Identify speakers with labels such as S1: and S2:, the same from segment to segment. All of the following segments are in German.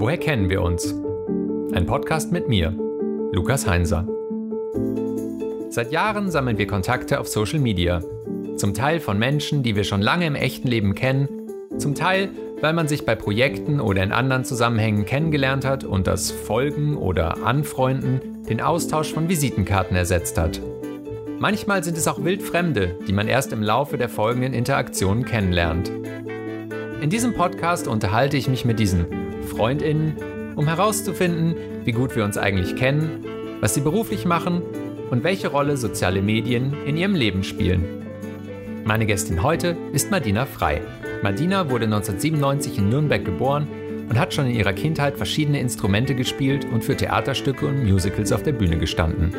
S1: Woher kennen wir uns? Ein Podcast mit mir, Lukas Heinser. Seit Jahren sammeln wir Kontakte auf Social Media. Zum Teil von Menschen, die wir schon lange im echten Leben kennen, zum Teil, weil man sich bei Projekten oder in anderen Zusammenhängen kennengelernt hat und das Folgen oder Anfreunden den Austausch von Visitenkarten ersetzt hat. Manchmal sind es auch Wildfremde, die man erst im Laufe der folgenden Interaktionen kennenlernt. In diesem Podcast unterhalte ich mich mit diesen Freundinnen, um herauszufinden, wie gut wir uns eigentlich kennen, was sie beruflich machen und welche Rolle soziale Medien in ihrem Leben spielen. Meine Gästin heute ist Madina Frei. Madina wurde 1997 in Nürnberg geboren und hat schon in ihrer Kindheit verschiedene Instrumente gespielt und für Theaterstücke und Musicals auf der Bühne gestanden.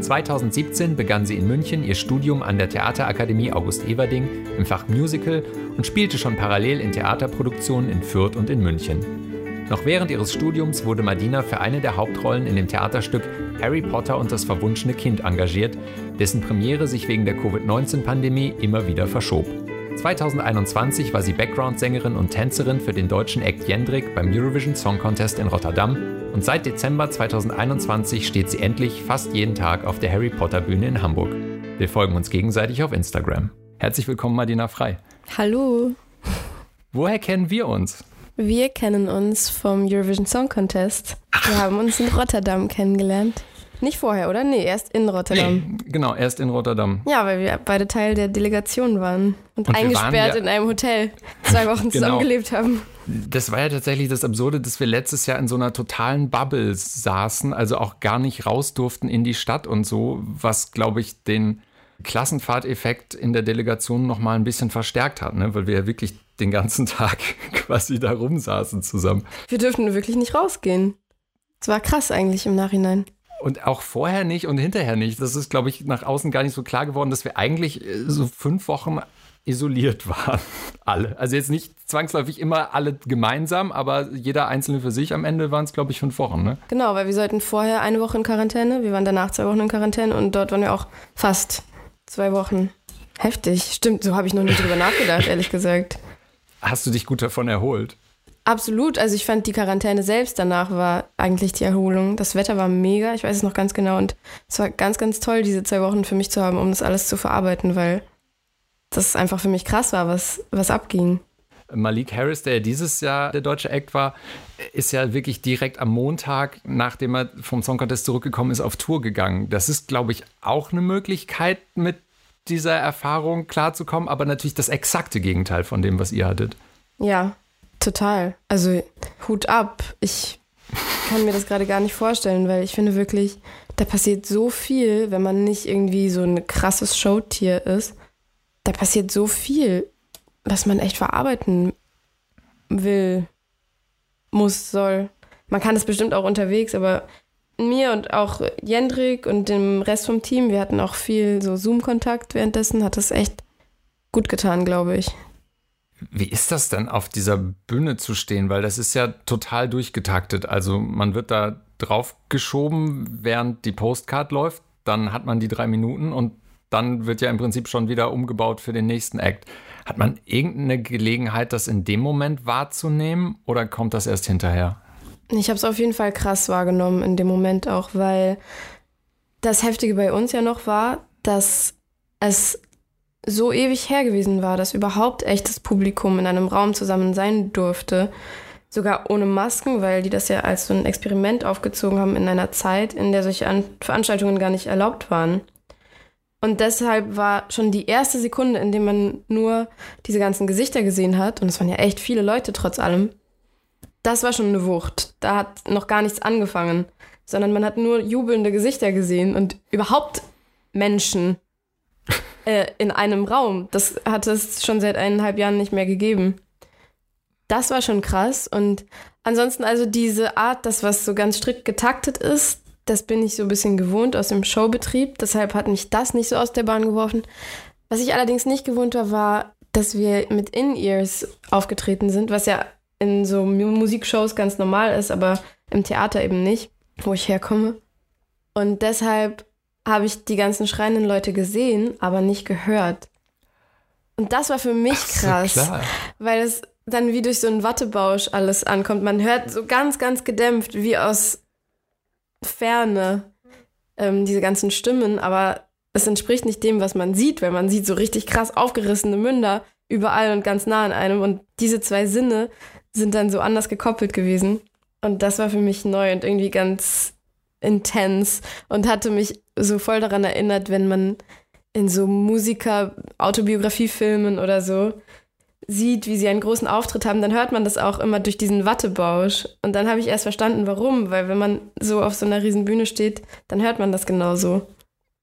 S1: 2017 begann sie in München ihr Studium an der Theaterakademie August Everding im Fach Musical und spielte schon parallel in Theaterproduktionen in Fürth und in München. Noch während ihres Studiums wurde Madina für eine der Hauptrollen in dem Theaterstück Harry Potter und das verwunschene Kind engagiert, dessen Premiere sich wegen der Covid-19-Pandemie immer wieder verschob. 2021 war sie Background-Sängerin und Tänzerin für den deutschen Act Jendrik beim Eurovision Song Contest in Rotterdam und seit Dezember 2021 steht sie endlich fast jeden Tag auf der Harry Potter Bühne in Hamburg. Wir folgen uns gegenseitig auf Instagram. Herzlich willkommen, Madina Frei.
S2: Hallo.
S1: Woher kennen wir uns?
S2: Wir kennen uns vom Eurovision Song Contest. Wir haben uns in Rotterdam kennengelernt. Nicht vorher, oder? Nee, erst in Rotterdam.
S1: Nee, genau, erst in Rotterdam.
S2: Ja, weil wir beide Teil der Delegation waren und, und eingesperrt waren ja in einem Hotel zwei Wochen genau. zusammengelebt haben.
S1: Das war ja tatsächlich das Absurde, dass wir letztes Jahr in so einer totalen Bubble saßen, also auch gar nicht raus durften in die Stadt und so, was, glaube ich, den Klassenfahrteffekt in der Delegation noch mal ein bisschen verstärkt hat, ne? weil wir ja wirklich den ganzen Tag quasi da rumsaßen zusammen.
S2: Wir dürften wirklich nicht rausgehen. Es war krass eigentlich im Nachhinein.
S1: Und auch vorher nicht und hinterher nicht. Das ist, glaube ich, nach außen gar nicht so klar geworden, dass wir eigentlich äh, so fünf Wochen isoliert waren. Alle. Also jetzt nicht zwangsläufig immer alle gemeinsam, aber jeder einzelne für sich. Am Ende waren es, glaube ich, fünf Wochen. Ne?
S2: Genau, weil wir sollten vorher eine Woche in Quarantäne. Wir waren danach zwei Wochen in Quarantäne und dort waren wir auch fast zwei Wochen. Heftig. Stimmt, so habe ich noch nie drüber nachgedacht, ehrlich gesagt.
S1: Hast du dich gut davon erholt?
S2: Absolut. Also ich fand die Quarantäne selbst danach war eigentlich die Erholung. Das Wetter war mega, ich weiß es noch ganz genau. Und es war ganz, ganz toll, diese zwei Wochen für mich zu haben, um das alles zu verarbeiten, weil das einfach für mich krass war, was, was abging.
S1: Malik Harris, der dieses Jahr der deutsche Act war, ist ja wirklich direkt am Montag, nachdem er vom Song Contest zurückgekommen ist, auf Tour gegangen. Das ist, glaube ich, auch eine Möglichkeit, mit dieser Erfahrung klarzukommen, aber natürlich das exakte Gegenteil von dem, was ihr hattet.
S2: Ja, Total. Also Hut ab. Ich kann mir das gerade gar nicht vorstellen, weil ich finde wirklich, da passiert so viel, wenn man nicht irgendwie so ein krasses Showtier ist. Da passiert so viel, was man echt verarbeiten will, muss, soll. Man kann es bestimmt auch unterwegs, aber mir und auch Jendrik und dem Rest vom Team, wir hatten auch viel so Zoom-Kontakt währenddessen, hat das echt gut getan, glaube ich.
S1: Wie ist das denn, auf dieser Bühne zu stehen? Weil das ist ja total durchgetaktet. Also man wird da drauf geschoben, während die Postcard läuft. Dann hat man die drei Minuten und dann wird ja im Prinzip schon wieder umgebaut für den nächsten Act. Hat man irgendeine Gelegenheit, das in dem Moment wahrzunehmen oder kommt das erst hinterher?
S2: Ich habe es auf jeden Fall krass wahrgenommen in dem Moment auch, weil das Heftige bei uns ja noch war, dass es so ewig her gewesen war, dass überhaupt echtes Publikum in einem Raum zusammen sein durfte. Sogar ohne Masken, weil die das ja als so ein Experiment aufgezogen haben in einer Zeit, in der solche An Veranstaltungen gar nicht erlaubt waren. Und deshalb war schon die erste Sekunde, in der man nur diese ganzen Gesichter gesehen hat, und es waren ja echt viele Leute trotz allem, das war schon eine Wucht. Da hat noch gar nichts angefangen, sondern man hat nur jubelnde Gesichter gesehen und überhaupt Menschen äh, in einem Raum. Das hat es schon seit eineinhalb Jahren nicht mehr gegeben. Das war schon krass. Und ansonsten also diese Art, das was so ganz strikt getaktet ist, das bin ich so ein bisschen gewohnt aus dem Showbetrieb. Deshalb hat mich das nicht so aus der Bahn geworfen. Was ich allerdings nicht gewohnt war, war, dass wir mit In-Ears aufgetreten sind, was ja in so Musikshows ganz normal ist, aber im Theater eben nicht, wo ich herkomme. Und deshalb habe ich die ganzen schreienden Leute gesehen, aber nicht gehört. Und das war für mich so, krass, klar. weil es dann wie durch so einen Wattebausch alles ankommt. Man hört so ganz, ganz gedämpft, wie aus Ferne ähm, diese ganzen Stimmen, aber es entspricht nicht dem, was man sieht, weil man sieht so richtig krass aufgerissene Münder überall und ganz nah an einem. Und diese zwei Sinne sind dann so anders gekoppelt gewesen. Und das war für mich neu und irgendwie ganz intens und hatte mich so voll daran erinnert, wenn man in so Musiker-Autobiografiefilmen oder so sieht, wie sie einen großen Auftritt haben, dann hört man das auch immer durch diesen Wattebausch. Und dann habe ich erst verstanden, warum. Weil wenn man so auf so einer riesen Bühne steht, dann hört man das genauso.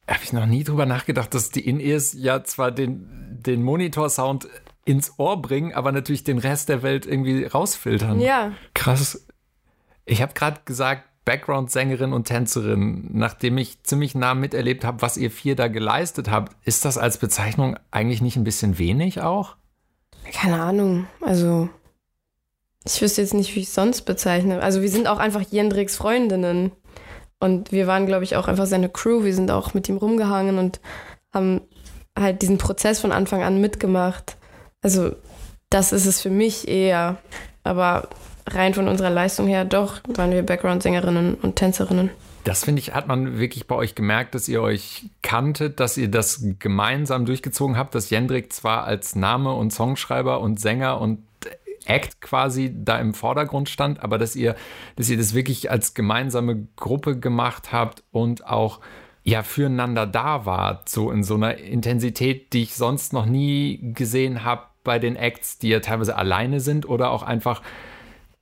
S1: Habe ich noch nie drüber nachgedacht, dass die In-Ears ja zwar den, den Monitor-Sound ins Ohr bringen, aber natürlich den Rest der Welt irgendwie rausfiltern.
S2: Ja.
S1: Krass. Ich habe gerade gesagt, Background-Sängerin und Tänzerin, nachdem ich ziemlich nah miterlebt habe, was ihr vier da geleistet habt, ist das als Bezeichnung eigentlich nicht ein bisschen wenig auch?
S2: Keine Ahnung. Also, ich wüsste jetzt nicht, wie ich es sonst bezeichne. Also, wir sind auch einfach Jendricks Freundinnen. Und wir waren, glaube ich, auch einfach seine Crew. Wir sind auch mit ihm rumgehangen und haben halt diesen Prozess von Anfang an mitgemacht. Also, das ist es für mich eher. Aber rein von unserer Leistung her, doch, waren wir Background-Sängerinnen und Tänzerinnen.
S1: Das finde ich, hat man wirklich bei euch gemerkt, dass ihr euch kanntet, dass ihr das gemeinsam durchgezogen habt, dass Jendrik zwar als Name und Songschreiber und Sänger und Act quasi da im Vordergrund stand, aber dass ihr, dass ihr das wirklich als gemeinsame Gruppe gemacht habt und auch ja füreinander da wart, so in so einer Intensität, die ich sonst noch nie gesehen habe bei den Acts, die ja teilweise alleine sind oder auch einfach,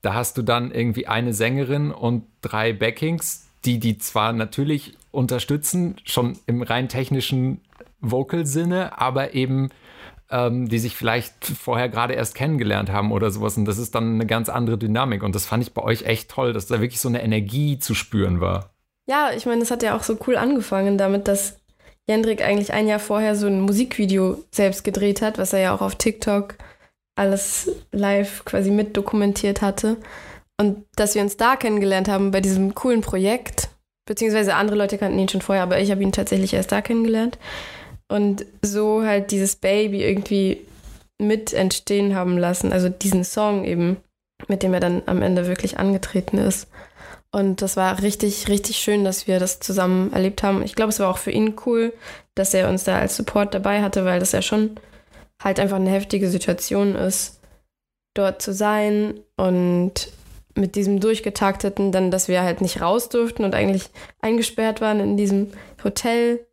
S1: da hast du dann irgendwie eine Sängerin und drei Backings, die die zwar natürlich unterstützen, schon im rein technischen Vocal-Sinne, aber eben ähm, die sich vielleicht vorher gerade erst kennengelernt haben oder sowas. Und das ist dann eine ganz andere Dynamik. Und das fand ich bei euch echt toll, dass da wirklich so eine Energie zu spüren war.
S2: Ja, ich meine, das hat ja auch so cool angefangen damit, dass Jendrik eigentlich ein Jahr vorher so ein Musikvideo selbst gedreht hat, was er ja auch auf TikTok alles live quasi mit dokumentiert hatte. Und dass wir uns da kennengelernt haben bei diesem coolen Projekt, beziehungsweise andere Leute kannten ihn schon vorher, aber ich habe ihn tatsächlich erst da kennengelernt. Und so halt dieses Baby irgendwie mit entstehen haben lassen, also diesen Song eben, mit dem er dann am Ende wirklich angetreten ist. Und das war richtig, richtig schön, dass wir das zusammen erlebt haben. Ich glaube, es war auch für ihn cool, dass er uns da als Support dabei hatte, weil das ja schon halt einfach eine heftige Situation ist, dort zu sein und mit diesem durchgetakteten, dann, dass wir halt nicht raus durften und eigentlich eingesperrt waren in diesem Hotel.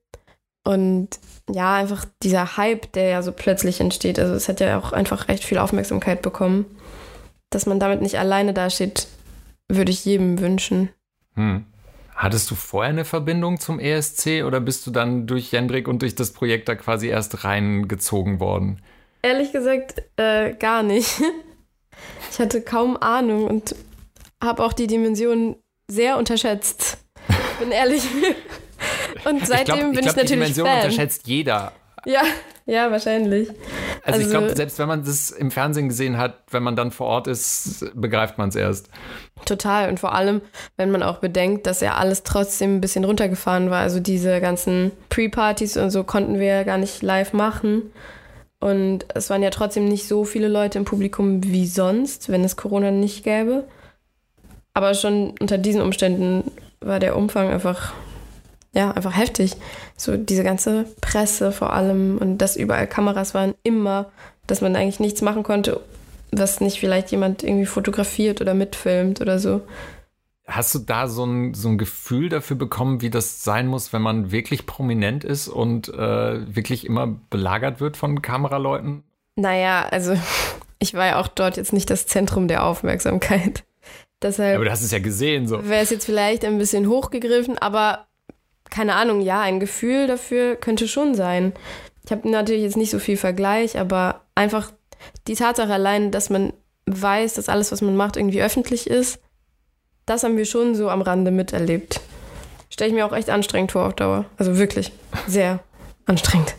S2: Und ja, einfach dieser Hype, der ja so plötzlich entsteht. Also es hat ja auch einfach echt viel Aufmerksamkeit bekommen. Dass man damit nicht alleine dasteht, würde ich jedem wünschen.
S1: Hm. Hattest du vorher eine Verbindung zum ESC oder bist du dann durch Jendrik und durch das Projekt da quasi erst reingezogen worden?
S2: Ehrlich gesagt, äh, gar nicht. Ich hatte kaum Ahnung und habe auch die Dimension sehr unterschätzt. Bin ehrlich. Und seitdem ich glaub, bin ich, glaub, ich natürlich die Dimension Fan.
S1: unterschätzt jeder.
S2: Ja, ja, wahrscheinlich.
S1: Also, also ich glaube, selbst wenn man das im Fernsehen gesehen hat, wenn man dann vor Ort ist, begreift man es erst.
S2: Total. Und vor allem, wenn man auch bedenkt, dass ja alles trotzdem ein bisschen runtergefahren war. Also diese ganzen Pre-Partys und so konnten wir gar nicht live machen. Und es waren ja trotzdem nicht so viele Leute im Publikum wie sonst, wenn es Corona nicht gäbe. Aber schon unter diesen Umständen war der Umfang einfach, ja, einfach heftig. So diese ganze Presse vor allem und dass überall Kameras waren, immer, dass man eigentlich nichts machen konnte, was nicht vielleicht jemand irgendwie fotografiert oder mitfilmt oder so.
S1: Hast du da so ein, so ein Gefühl dafür bekommen, wie das sein muss, wenn man wirklich prominent ist und äh, wirklich immer belagert wird von Kameraleuten?
S2: Naja, also ich war ja auch dort jetzt nicht das Zentrum der Aufmerksamkeit. Deshalb
S1: aber du hast es ja gesehen, so.
S2: Wäre es jetzt vielleicht ein bisschen hochgegriffen, aber keine Ahnung, ja, ein Gefühl dafür könnte schon sein. Ich habe natürlich jetzt nicht so viel Vergleich, aber einfach die Tatsache allein, dass man weiß, dass alles, was man macht, irgendwie öffentlich ist, das haben wir schon so am Rande miterlebt. Stelle ich mir auch echt anstrengend vor auf Dauer. Also wirklich sehr anstrengend.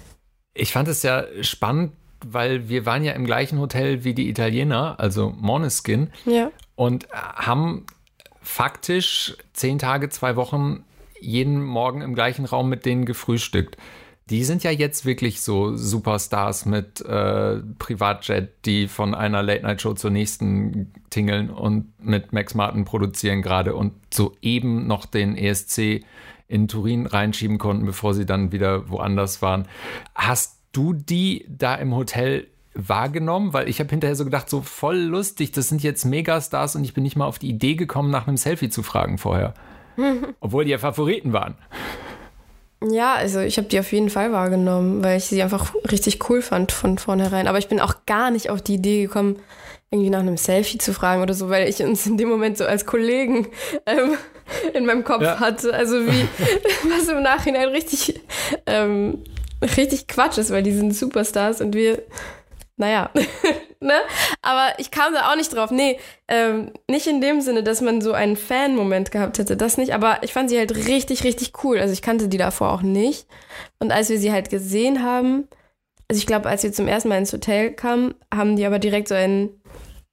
S1: Ich fand es ja spannend, weil wir waren ja im gleichen Hotel wie die Italiener, also Moneskin.
S2: Ja
S1: und haben faktisch zehn Tage, zwei Wochen jeden Morgen im gleichen Raum mit denen gefrühstückt. die sind ja jetzt wirklich so Superstars mit äh, Privatjet, die von einer Late-Night-Show zur nächsten tingeln und mit Max Martin produzieren gerade und soeben noch den ESC in Turin reinschieben konnten, bevor sie dann wieder woanders waren. Hast du die da im Hotel wahrgenommen? Weil ich habe hinterher so gedacht, so voll lustig, das sind jetzt Megastars und ich bin nicht mal auf die Idee gekommen, nach einem Selfie zu fragen vorher. Obwohl die ja Favoriten waren.
S2: Ja, also ich habe die auf jeden Fall wahrgenommen, weil ich sie einfach richtig cool fand von vornherein. Aber ich bin auch gar nicht auf die Idee gekommen, irgendwie nach einem Selfie zu fragen oder so, weil ich uns in dem Moment so als Kollegen ähm, in meinem Kopf ja. hatte. Also wie, was im Nachhinein richtig, ähm, richtig Quatsch ist, weil die sind Superstars und wir naja, ne? Aber ich kam da auch nicht drauf. Nee, ähm, nicht in dem Sinne, dass man so einen Fan-Moment gehabt hätte. Das nicht, aber ich fand sie halt richtig, richtig cool. Also ich kannte die davor auch nicht. Und als wir sie halt gesehen haben, also ich glaube, als wir zum ersten Mal ins Hotel kamen, haben die aber direkt so einen,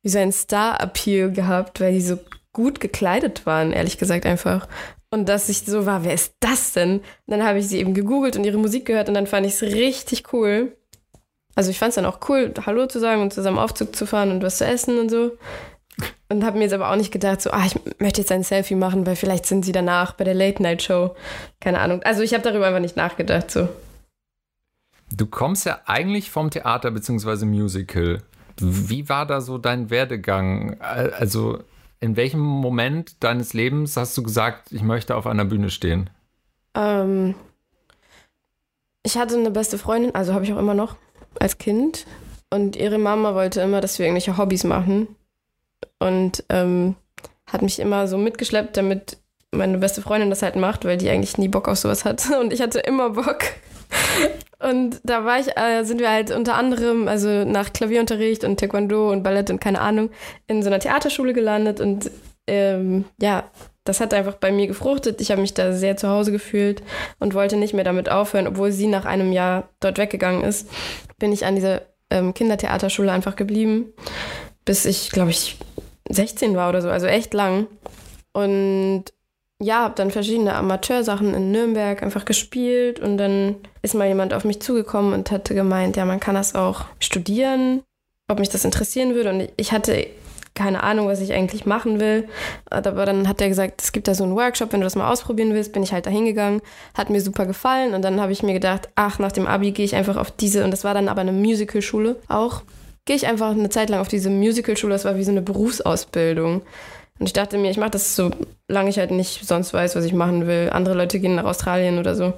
S2: wie so einen Star-Appeal gehabt, weil die so gut gekleidet waren, ehrlich gesagt einfach. Und dass ich so war, wer ist das denn? Und dann habe ich sie eben gegoogelt und ihre Musik gehört und dann fand ich es richtig cool. Also ich fand es dann auch cool, Hallo zu sagen und zusammen Aufzug zu fahren und was zu essen und so. Und habe mir jetzt aber auch nicht gedacht, so, ah, ich möchte jetzt ein Selfie machen, weil vielleicht sind sie danach bei der Late-Night-Show. Keine Ahnung. Also ich habe darüber einfach nicht nachgedacht, so.
S1: Du kommst ja eigentlich vom Theater bzw. Musical. Wie war da so dein Werdegang? Also in welchem Moment deines Lebens hast du gesagt, ich möchte auf einer Bühne stehen?
S2: Ähm, ich hatte eine beste Freundin, also habe ich auch immer noch als Kind. Und ihre Mama wollte immer, dass wir irgendwelche Hobbys machen. Und ähm, hat mich immer so mitgeschleppt, damit meine beste Freundin das halt macht, weil die eigentlich nie Bock auf sowas hatte. Und ich hatte immer Bock. Und da war ich, äh, sind wir halt unter anderem, also nach Klavierunterricht und Taekwondo und Ballett und keine Ahnung, in so einer Theaterschule gelandet. Und ähm, ja, das hat einfach bei mir gefruchtet. Ich habe mich da sehr zu Hause gefühlt und wollte nicht mehr damit aufhören, obwohl sie nach einem Jahr dort weggegangen ist. Bin ich an dieser ähm, Kindertheaterschule einfach geblieben, bis ich, glaube ich, 16 war oder so, also echt lang. Und ja, habe dann verschiedene Amateursachen in Nürnberg einfach gespielt und dann ist mal jemand auf mich zugekommen und hatte gemeint, ja, man kann das auch studieren, ob mich das interessieren würde. Und ich hatte keine Ahnung, was ich eigentlich machen will. Aber dann hat er gesagt, es gibt da so einen Workshop, wenn du das mal ausprobieren willst, bin ich halt da hingegangen. Hat mir super gefallen und dann habe ich mir gedacht, ach, nach dem Abi gehe ich einfach auf diese, und das war dann aber eine Musicalschule auch, gehe ich einfach eine Zeit lang auf diese Musicalschule, das war wie so eine Berufsausbildung. Und ich dachte mir, ich mache das so lange ich halt nicht sonst weiß, was ich machen will. Andere Leute gehen nach Australien oder so.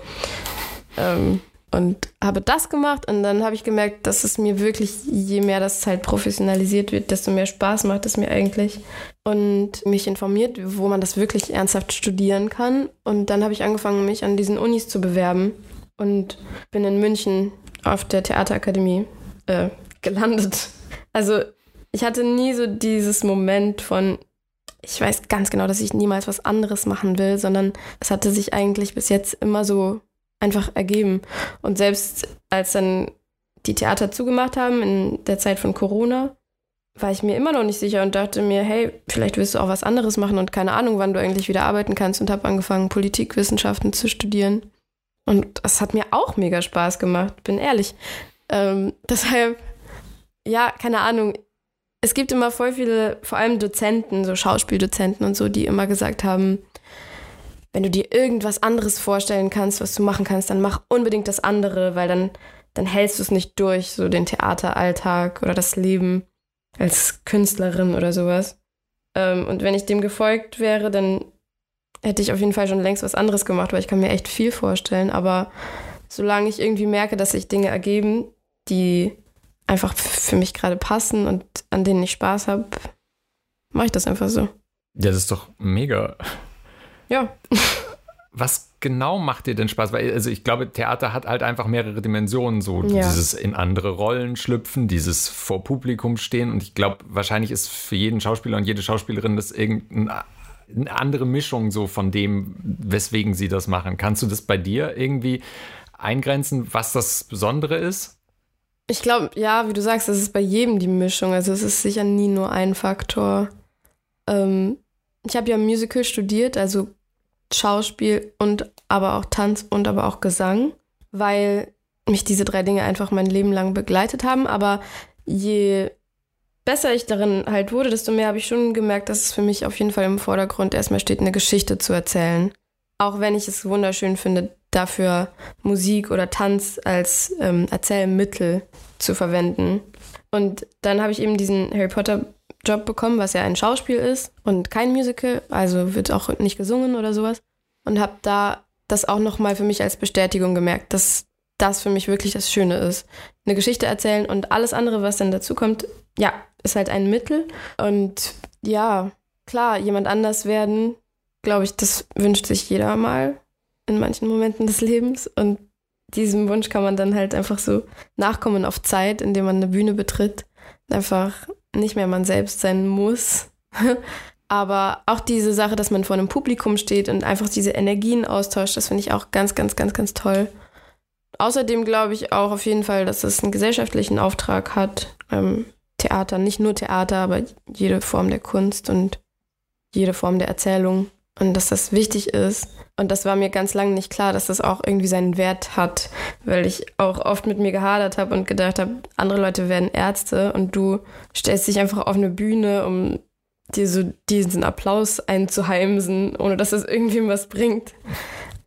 S2: Ähm, und habe das gemacht und dann habe ich gemerkt, dass es mir wirklich, je mehr das halt professionalisiert wird, desto mehr Spaß macht es mir eigentlich. Und mich informiert, wo man das wirklich ernsthaft studieren kann. Und dann habe ich angefangen, mich an diesen Unis zu bewerben und bin in München auf der Theaterakademie äh, gelandet. Also ich hatte nie so dieses Moment von, ich weiß ganz genau, dass ich niemals was anderes machen will, sondern es hatte sich eigentlich bis jetzt immer so einfach ergeben. Und selbst als dann die Theater zugemacht haben in der Zeit von Corona, war ich mir immer noch nicht sicher und dachte mir, hey, vielleicht willst du auch was anderes machen und keine Ahnung, wann du eigentlich wieder arbeiten kannst und habe angefangen, Politikwissenschaften zu studieren. Und das hat mir auch mega Spaß gemacht, bin ehrlich. Ähm, deshalb, ja, keine Ahnung. Es gibt immer voll viele, vor allem Dozenten, so Schauspieldozenten und so, die immer gesagt haben, wenn du dir irgendwas anderes vorstellen kannst, was du machen kannst, dann mach unbedingt das andere, weil dann, dann hältst du es nicht durch, so den Theateralltag oder das Leben als Künstlerin oder sowas. Ähm, und wenn ich dem gefolgt wäre, dann hätte ich auf jeden Fall schon längst was anderes gemacht, weil ich kann mir echt viel vorstellen. Aber solange ich irgendwie merke, dass sich Dinge ergeben, die einfach für mich gerade passen und an denen ich Spaß habe, mache ich das einfach so.
S1: Ja, das ist doch mega.
S2: Ja.
S1: Was genau macht dir denn Spaß? Weil, also ich glaube, Theater hat halt einfach mehrere Dimensionen, so ja. dieses in andere Rollen schlüpfen, dieses vor Publikum stehen. Und ich glaube, wahrscheinlich ist für jeden Schauspieler und jede Schauspielerin das irgendeine andere Mischung so von dem, weswegen sie das machen. Kannst du das bei dir irgendwie eingrenzen, was das Besondere ist?
S2: Ich glaube, ja, wie du sagst, das ist bei jedem die Mischung. Also es ist sicher nie nur ein Faktor. Ähm, ich habe ja Musical studiert, also Schauspiel und aber auch Tanz und aber auch Gesang. weil mich diese drei Dinge einfach mein Leben lang begleitet haben. Aber je besser ich darin halt wurde, desto mehr habe ich schon gemerkt, dass es für mich auf jeden Fall im Vordergrund erstmal steht, eine Geschichte zu erzählen. Auch wenn ich es wunderschön finde, dafür Musik oder Tanz als ähm, Erzählmittel zu verwenden. Und dann habe ich eben diesen Harry Potter Job bekommen, was ja ein Schauspiel ist und kein Musical, also wird auch nicht gesungen oder sowas. Und habe da das auch nochmal für mich als Bestätigung gemerkt, dass das für mich wirklich das Schöne ist. Eine Geschichte erzählen und alles andere, was dann dazu kommt, ja, ist halt ein Mittel. Und ja, klar, jemand anders werden, glaube ich, das wünscht sich jeder mal in manchen Momenten des Lebens. Und diesem Wunsch kann man dann halt einfach so nachkommen auf Zeit, indem man eine Bühne betritt. Einfach nicht mehr man selbst sein muss. Aber auch diese Sache, dass man vor einem Publikum steht und einfach diese Energien austauscht, das finde ich auch ganz, ganz, ganz, ganz toll. Außerdem glaube ich auch auf jeden Fall, dass es einen gesellschaftlichen Auftrag hat. Ähm, Theater, nicht nur Theater, aber jede Form der Kunst und jede Form der Erzählung. Und dass das wichtig ist. Und das war mir ganz lange nicht klar, dass das auch irgendwie seinen Wert hat, weil ich auch oft mit mir gehadert habe und gedacht habe, andere Leute werden Ärzte und du stellst dich einfach auf eine Bühne, um dir so diesen Applaus einzuheimsen, ohne dass das irgendwie was bringt.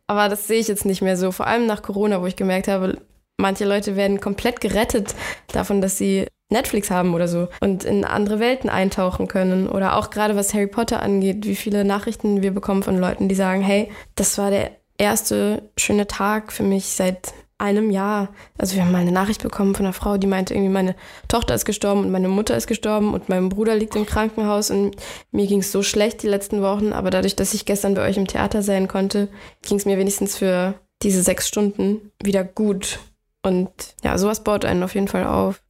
S2: Aber das sehe ich jetzt nicht mehr so. Vor allem nach Corona, wo ich gemerkt habe, manche Leute werden komplett gerettet davon, dass sie Netflix haben oder so und in andere Welten eintauchen können. Oder auch gerade was Harry Potter angeht, wie viele Nachrichten wir bekommen von Leuten, die sagen, hey, das war der erste schöne Tag für mich seit einem Jahr. Also wir haben mal eine Nachricht bekommen von einer Frau, die meinte irgendwie, meine Tochter ist gestorben und meine Mutter ist gestorben und mein Bruder liegt im Krankenhaus und mir ging es so schlecht die letzten Wochen, aber dadurch, dass ich gestern bei euch im Theater sein konnte, ging es mir wenigstens für diese sechs Stunden wieder gut. Und ja, sowas baut einen auf jeden Fall auf.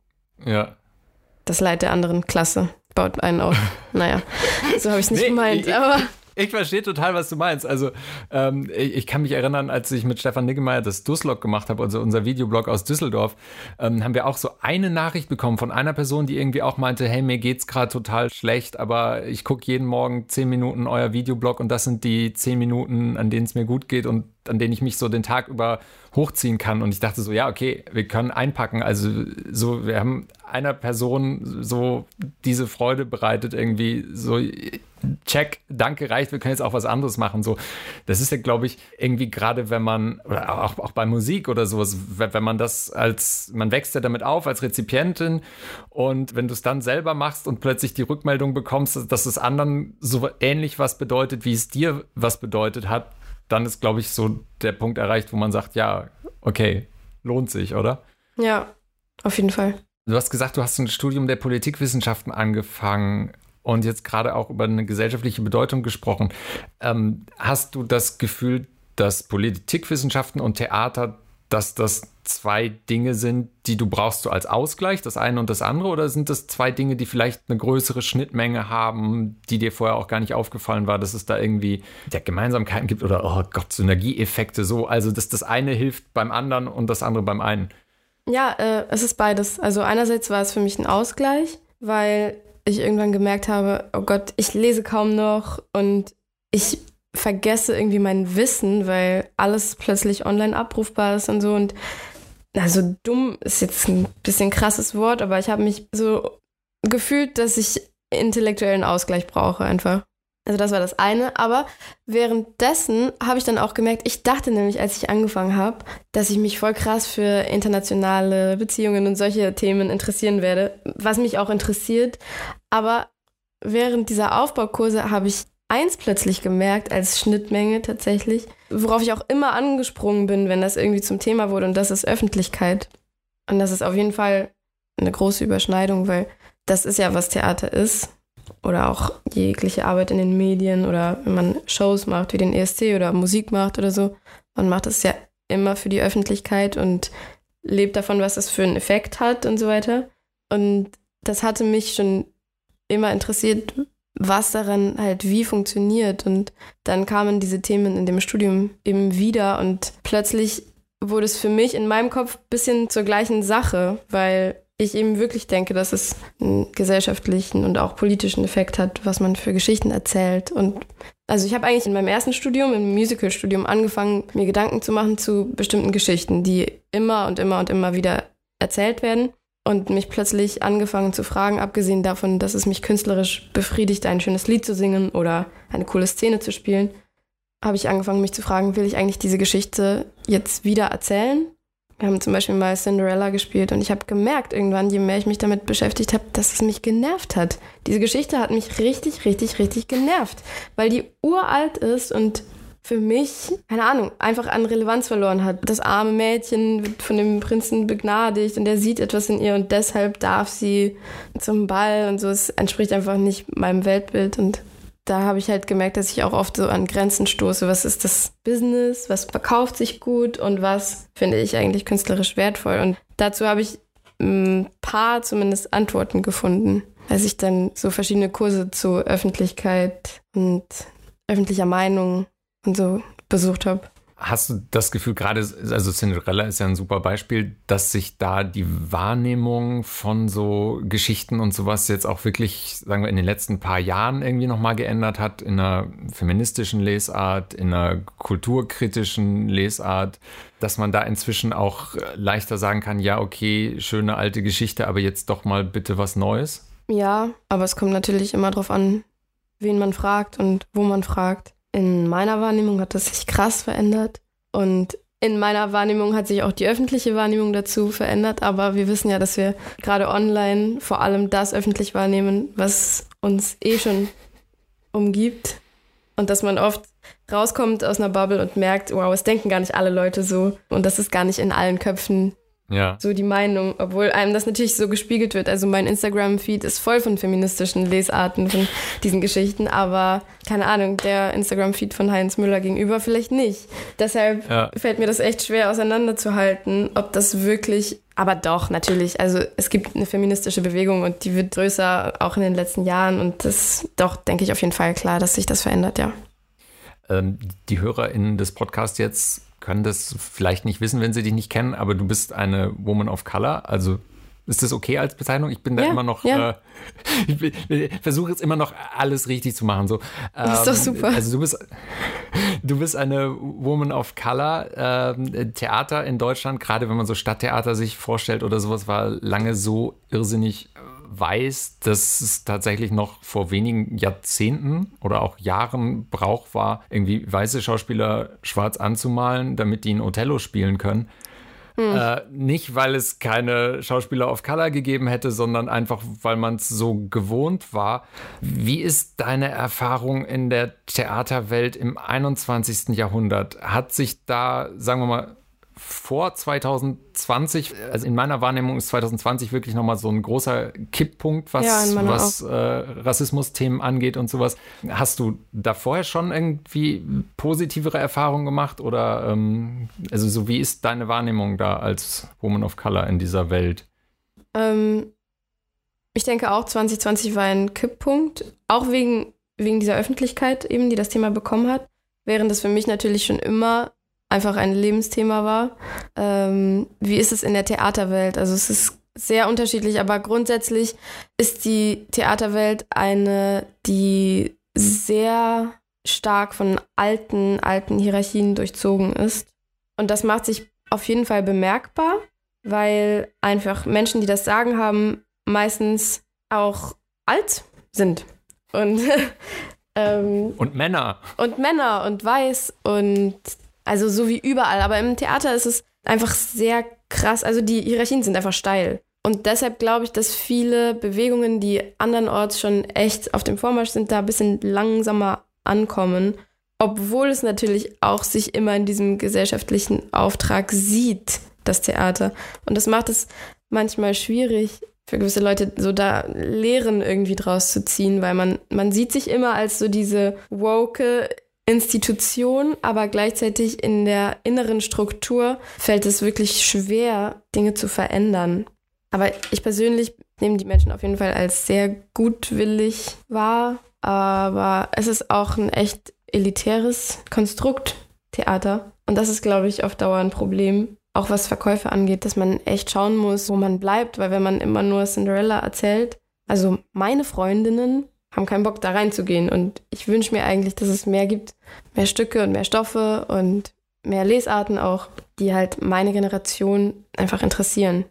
S1: Ja.
S2: Das Leid der anderen Klasse baut einen auf. naja, so habe ich es nicht nee, gemeint,
S1: ich,
S2: aber.
S1: Ich verstehe total, was du meinst. Also, ähm, ich, ich, kann mich erinnern, als ich mit Stefan Niggemeier das Duslog gemacht habe, also unser Videoblog aus Düsseldorf, ähm, haben wir auch so eine Nachricht bekommen von einer Person, die irgendwie auch meinte, hey, mir geht's gerade total schlecht, aber ich gucke jeden Morgen zehn Minuten euer Videoblog und das sind die zehn Minuten, an denen es mir gut geht und an denen ich mich so den Tag über hochziehen kann. Und ich dachte so, ja, okay, wir können einpacken. Also so, wir haben einer Person so diese Freude bereitet, irgendwie so, check, danke, reicht, wir können jetzt auch was anderes machen. So, das ist ja, glaube ich, irgendwie gerade, wenn man, oder auch, auch bei Musik oder sowas, wenn man das als, man wächst ja damit auf als Rezipientin und wenn du es dann selber machst und plötzlich die Rückmeldung bekommst, dass es anderen so ähnlich was bedeutet, wie es dir was bedeutet hat, dann ist, glaube ich, so der Punkt erreicht, wo man sagt, ja, okay, lohnt sich, oder?
S2: Ja, auf jeden Fall.
S1: Du hast gesagt, du hast ein Studium der Politikwissenschaften angefangen und jetzt gerade auch über eine gesellschaftliche Bedeutung gesprochen. Ähm, hast du das Gefühl, dass Politikwissenschaften und Theater, dass das zwei Dinge sind, die du brauchst so als Ausgleich, das eine und das andere, oder sind das zwei Dinge, die vielleicht eine größere Schnittmenge haben, die dir vorher auch gar nicht aufgefallen war, dass es da irgendwie ja, Gemeinsamkeiten gibt oder, oh Gott, Synergieeffekte so, also dass das eine hilft beim anderen und das andere beim einen?
S2: Ja, äh, es ist beides. Also einerseits war es für mich ein Ausgleich, weil ich irgendwann gemerkt habe, oh Gott, ich lese kaum noch und ich vergesse irgendwie mein Wissen, weil alles plötzlich online abrufbar ist und so und also dumm ist jetzt ein bisschen krasses Wort, aber ich habe mich so gefühlt, dass ich intellektuellen Ausgleich brauche einfach. Also das war das eine, aber währenddessen habe ich dann auch gemerkt, ich dachte nämlich, als ich angefangen habe, dass ich mich voll krass für internationale Beziehungen und solche Themen interessieren werde, was mich auch interessiert, aber während dieser Aufbaukurse habe ich eins plötzlich gemerkt als Schnittmenge tatsächlich, worauf ich auch immer angesprungen bin, wenn das irgendwie zum Thema wurde, und das ist Öffentlichkeit. Und das ist auf jeden Fall eine große Überschneidung, weil das ist ja, was Theater ist. Oder auch jegliche Arbeit in den Medien oder wenn man Shows macht wie den ESC oder Musik macht oder so. Man macht es ja immer für die Öffentlichkeit und lebt davon, was das für einen Effekt hat und so weiter. Und das hatte mich schon immer interessiert, was daran halt wie funktioniert. Und dann kamen diese Themen in dem Studium eben wieder und plötzlich wurde es für mich in meinem Kopf ein bisschen zur gleichen Sache, weil ich eben wirklich denke, dass es einen gesellschaftlichen und auch politischen Effekt hat, was man für Geschichten erzählt. Und also ich habe eigentlich in meinem ersten Studium, im Musicalstudium, angefangen, mir Gedanken zu machen zu bestimmten Geschichten, die immer und immer und immer wieder erzählt werden. Und mich plötzlich angefangen zu fragen, abgesehen davon, dass es mich künstlerisch befriedigt, ein schönes Lied zu singen oder eine coole Szene zu spielen, habe ich angefangen, mich zu fragen, will ich eigentlich diese Geschichte jetzt wieder erzählen wir haben zum Beispiel mal Cinderella gespielt und ich habe gemerkt irgendwann, je mehr ich mich damit beschäftigt habe, dass es mich genervt hat. Diese Geschichte hat mich richtig, richtig, richtig genervt, weil die uralt ist und für mich, keine Ahnung, einfach an Relevanz verloren hat. Das arme Mädchen wird von dem Prinzen begnadigt und er sieht etwas in ihr und deshalb darf sie zum Ball und so. Es entspricht einfach nicht meinem Weltbild und da habe ich halt gemerkt, dass ich auch oft so an Grenzen stoße. Was ist das Business? Was verkauft sich gut? Und was finde ich eigentlich künstlerisch wertvoll? Und dazu habe ich ein paar zumindest Antworten gefunden, als ich dann so verschiedene Kurse zu Öffentlichkeit und öffentlicher Meinung und so besucht habe.
S1: Hast du das Gefühl, gerade, also Cinderella ist ja ein super Beispiel, dass sich da die Wahrnehmung von so Geschichten und sowas jetzt auch wirklich, sagen wir, in den letzten paar Jahren irgendwie nochmal geändert hat, in einer feministischen Lesart, in einer kulturkritischen Lesart, dass man da inzwischen auch leichter sagen kann, ja, okay, schöne alte Geschichte, aber jetzt doch mal bitte was Neues?
S2: Ja, aber es kommt natürlich immer darauf an, wen man fragt und wo man fragt. In meiner Wahrnehmung hat das sich krass verändert. Und in meiner Wahrnehmung hat sich auch die öffentliche Wahrnehmung dazu verändert. Aber wir wissen ja, dass wir gerade online vor allem das öffentlich wahrnehmen, was uns eh schon umgibt. Und dass man oft rauskommt aus einer Bubble und merkt, wow, es denken gar nicht alle Leute so. Und das ist gar nicht in allen Köpfen ja. So die Meinung, obwohl einem das natürlich so gespiegelt wird. Also mein Instagram-Feed ist voll von feministischen Lesarten von diesen Geschichten, aber keine Ahnung, der Instagram-Feed von Heinz Müller gegenüber vielleicht nicht. Deshalb ja. fällt mir das echt schwer auseinanderzuhalten, ob das wirklich, aber doch, natürlich. Also es gibt eine feministische Bewegung und die wird größer, auch in den letzten Jahren und das doch, denke ich auf jeden Fall klar, dass sich das verändert, ja.
S1: Ähm, die HörerInnen des Podcasts jetzt können das vielleicht nicht wissen, wenn sie dich nicht kennen, aber du bist eine Woman of Color, also ist das okay als Bezeichnung? Ich bin da ja, immer noch, ja. äh, ich versuche jetzt immer noch alles richtig zu machen. So.
S2: Ähm, ist doch ähm, super.
S1: Also du bist, du bist eine Woman of Color. Ähm, Theater in Deutschland, gerade wenn man so Stadttheater sich vorstellt oder sowas, war lange so irrsinnig weiß, dass es tatsächlich noch vor wenigen Jahrzehnten oder auch Jahren Brauch war, irgendwie weiße Schauspieler schwarz anzumalen, damit die in Othello spielen können. Hm. Äh, nicht, weil es keine Schauspieler of Color gegeben hätte, sondern einfach, weil man es so gewohnt war. Wie ist deine Erfahrung in der Theaterwelt im 21. Jahrhundert? Hat sich da, sagen wir mal, vor 2020, also in meiner Wahrnehmung ist 2020 wirklich nochmal so ein großer Kipppunkt, was, ja, was äh, Rassismus-Themen angeht und sowas. Hast du da vorher schon irgendwie positivere Erfahrungen gemacht oder ähm, also so wie ist deine Wahrnehmung da als Woman of Color in dieser Welt?
S2: Ähm, ich denke auch 2020 war ein Kipppunkt, auch wegen, wegen dieser Öffentlichkeit eben, die das Thema bekommen hat, während es für mich natürlich schon immer einfach ein Lebensthema war. Ähm, wie ist es in der Theaterwelt? Also es ist sehr unterschiedlich, aber grundsätzlich ist die Theaterwelt eine, die sehr stark von alten, alten Hierarchien durchzogen ist. Und das macht sich auf jeden Fall bemerkbar, weil einfach Menschen, die das Sagen haben, meistens auch alt sind. Und,
S1: ähm, und Männer.
S2: Und Männer und weiß. Und also so wie überall. Aber im Theater ist es einfach sehr krass. Also die Hierarchien sind einfach steil. Und deshalb glaube ich, dass viele Bewegungen, die andernorts schon echt auf dem Vormarsch sind, da ein bisschen langsamer ankommen. Obwohl es natürlich auch sich immer in diesem gesellschaftlichen Auftrag sieht, das Theater. Und das macht es manchmal schwierig, für gewisse Leute so da Lehren irgendwie draus zu ziehen, weil man, man sieht sich immer als so diese woke Institution, aber gleichzeitig in der inneren Struktur fällt es wirklich schwer, Dinge zu verändern. Aber ich persönlich nehme die Menschen auf jeden Fall als sehr gutwillig wahr, aber es ist auch ein echt elitäres Konstrukt, Theater. Und das ist, glaube ich, auf Dauer ein Problem. auch was Verkäufe angeht, dass man echt schauen muss, wo man bleibt, weil wenn man immer nur Cinderella erzählt, also meine Freundinnen haben keinen Bock da reinzugehen und ich wünsche mir eigentlich, dass es mehr gibt, mehr Stücke und mehr Stoffe und mehr Lesarten auch, die halt meine Generation einfach interessieren.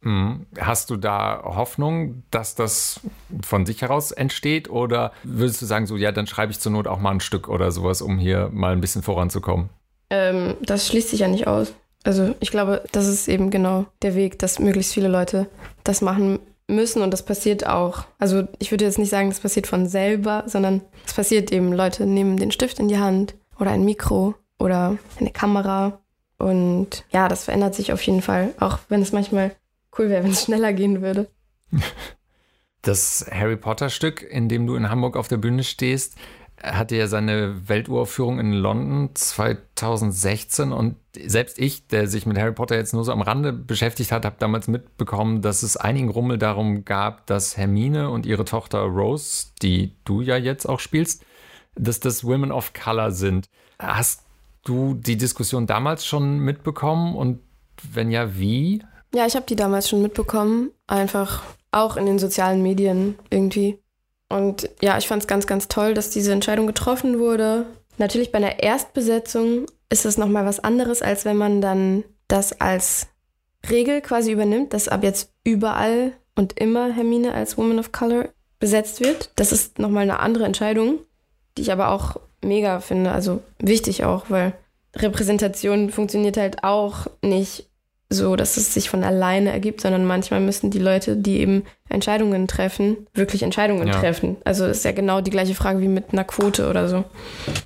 S1: Mhm. Hast du da Hoffnung, dass das von sich heraus entsteht? Oder würdest du sagen, so, ja, dann schreibe ich zur Not auch mal ein Stück oder sowas, um hier mal ein bisschen voranzukommen?
S2: Ähm, das schließt sich ja nicht aus. Also ich glaube, das ist eben genau der Weg, dass möglichst viele Leute das machen müssen und das passiert auch. Also ich würde jetzt nicht sagen, das passiert von selber, sondern es passiert eben, Leute nehmen den Stift in die Hand oder ein Mikro oder eine Kamera und ja, das verändert sich auf jeden Fall, auch wenn es manchmal cool wäre, wenn es schneller gehen würde.
S1: Das Harry Potter Stück, in dem du in Hamburg auf der Bühne stehst, hatte ja seine Welturaufführung in London 2016 und selbst ich, der sich mit Harry Potter jetzt nur so am Rande beschäftigt hat, habe damals mitbekommen, dass es einigen Rummel darum gab, dass Hermine und ihre Tochter Rose, die du ja jetzt auch spielst, dass das Women of Color sind. Hast du die Diskussion damals schon mitbekommen und wenn ja, wie?
S2: Ja, ich habe die damals schon mitbekommen, einfach auch in den sozialen Medien irgendwie. Und ja, ich fand es ganz, ganz toll, dass diese Entscheidung getroffen wurde. Natürlich bei einer Erstbesetzung ist es nochmal was anderes, als wenn man dann das als Regel quasi übernimmt, dass ab jetzt überall und immer Hermine als Woman of Color besetzt wird. Das ist nochmal eine andere Entscheidung, die ich aber auch mega finde, also wichtig auch, weil Repräsentation funktioniert halt auch nicht so, dass es sich von alleine ergibt, sondern manchmal müssen die Leute, die eben Entscheidungen treffen, wirklich Entscheidungen ja. treffen. Also ist ja genau die gleiche Frage wie mit einer Quote oder so.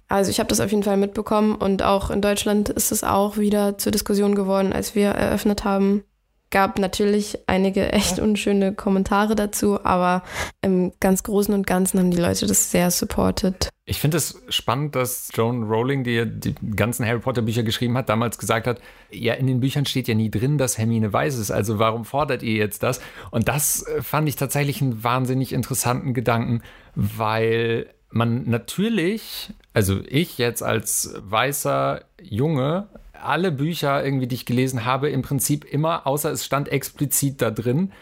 S2: Also ich habe das auf jeden Fall mitbekommen und auch in Deutschland ist es auch wieder zur Diskussion geworden, als wir eröffnet haben gab natürlich einige echt unschöne Kommentare dazu, aber im ganz Großen und Ganzen haben die Leute das sehr supported.
S1: Ich finde es spannend, dass Joan Rowling, die die ganzen Harry Potter Bücher geschrieben hat, damals gesagt hat, ja, in den Büchern steht ja nie drin, dass Hermine weiß ist, also warum fordert ihr jetzt das? Und das äh, fand ich tatsächlich einen wahnsinnig interessanten Gedanken, weil man natürlich, also ich jetzt als weißer Junge, alle Bücher irgendwie, die ich gelesen habe, im Prinzip immer, außer es stand explizit da drin,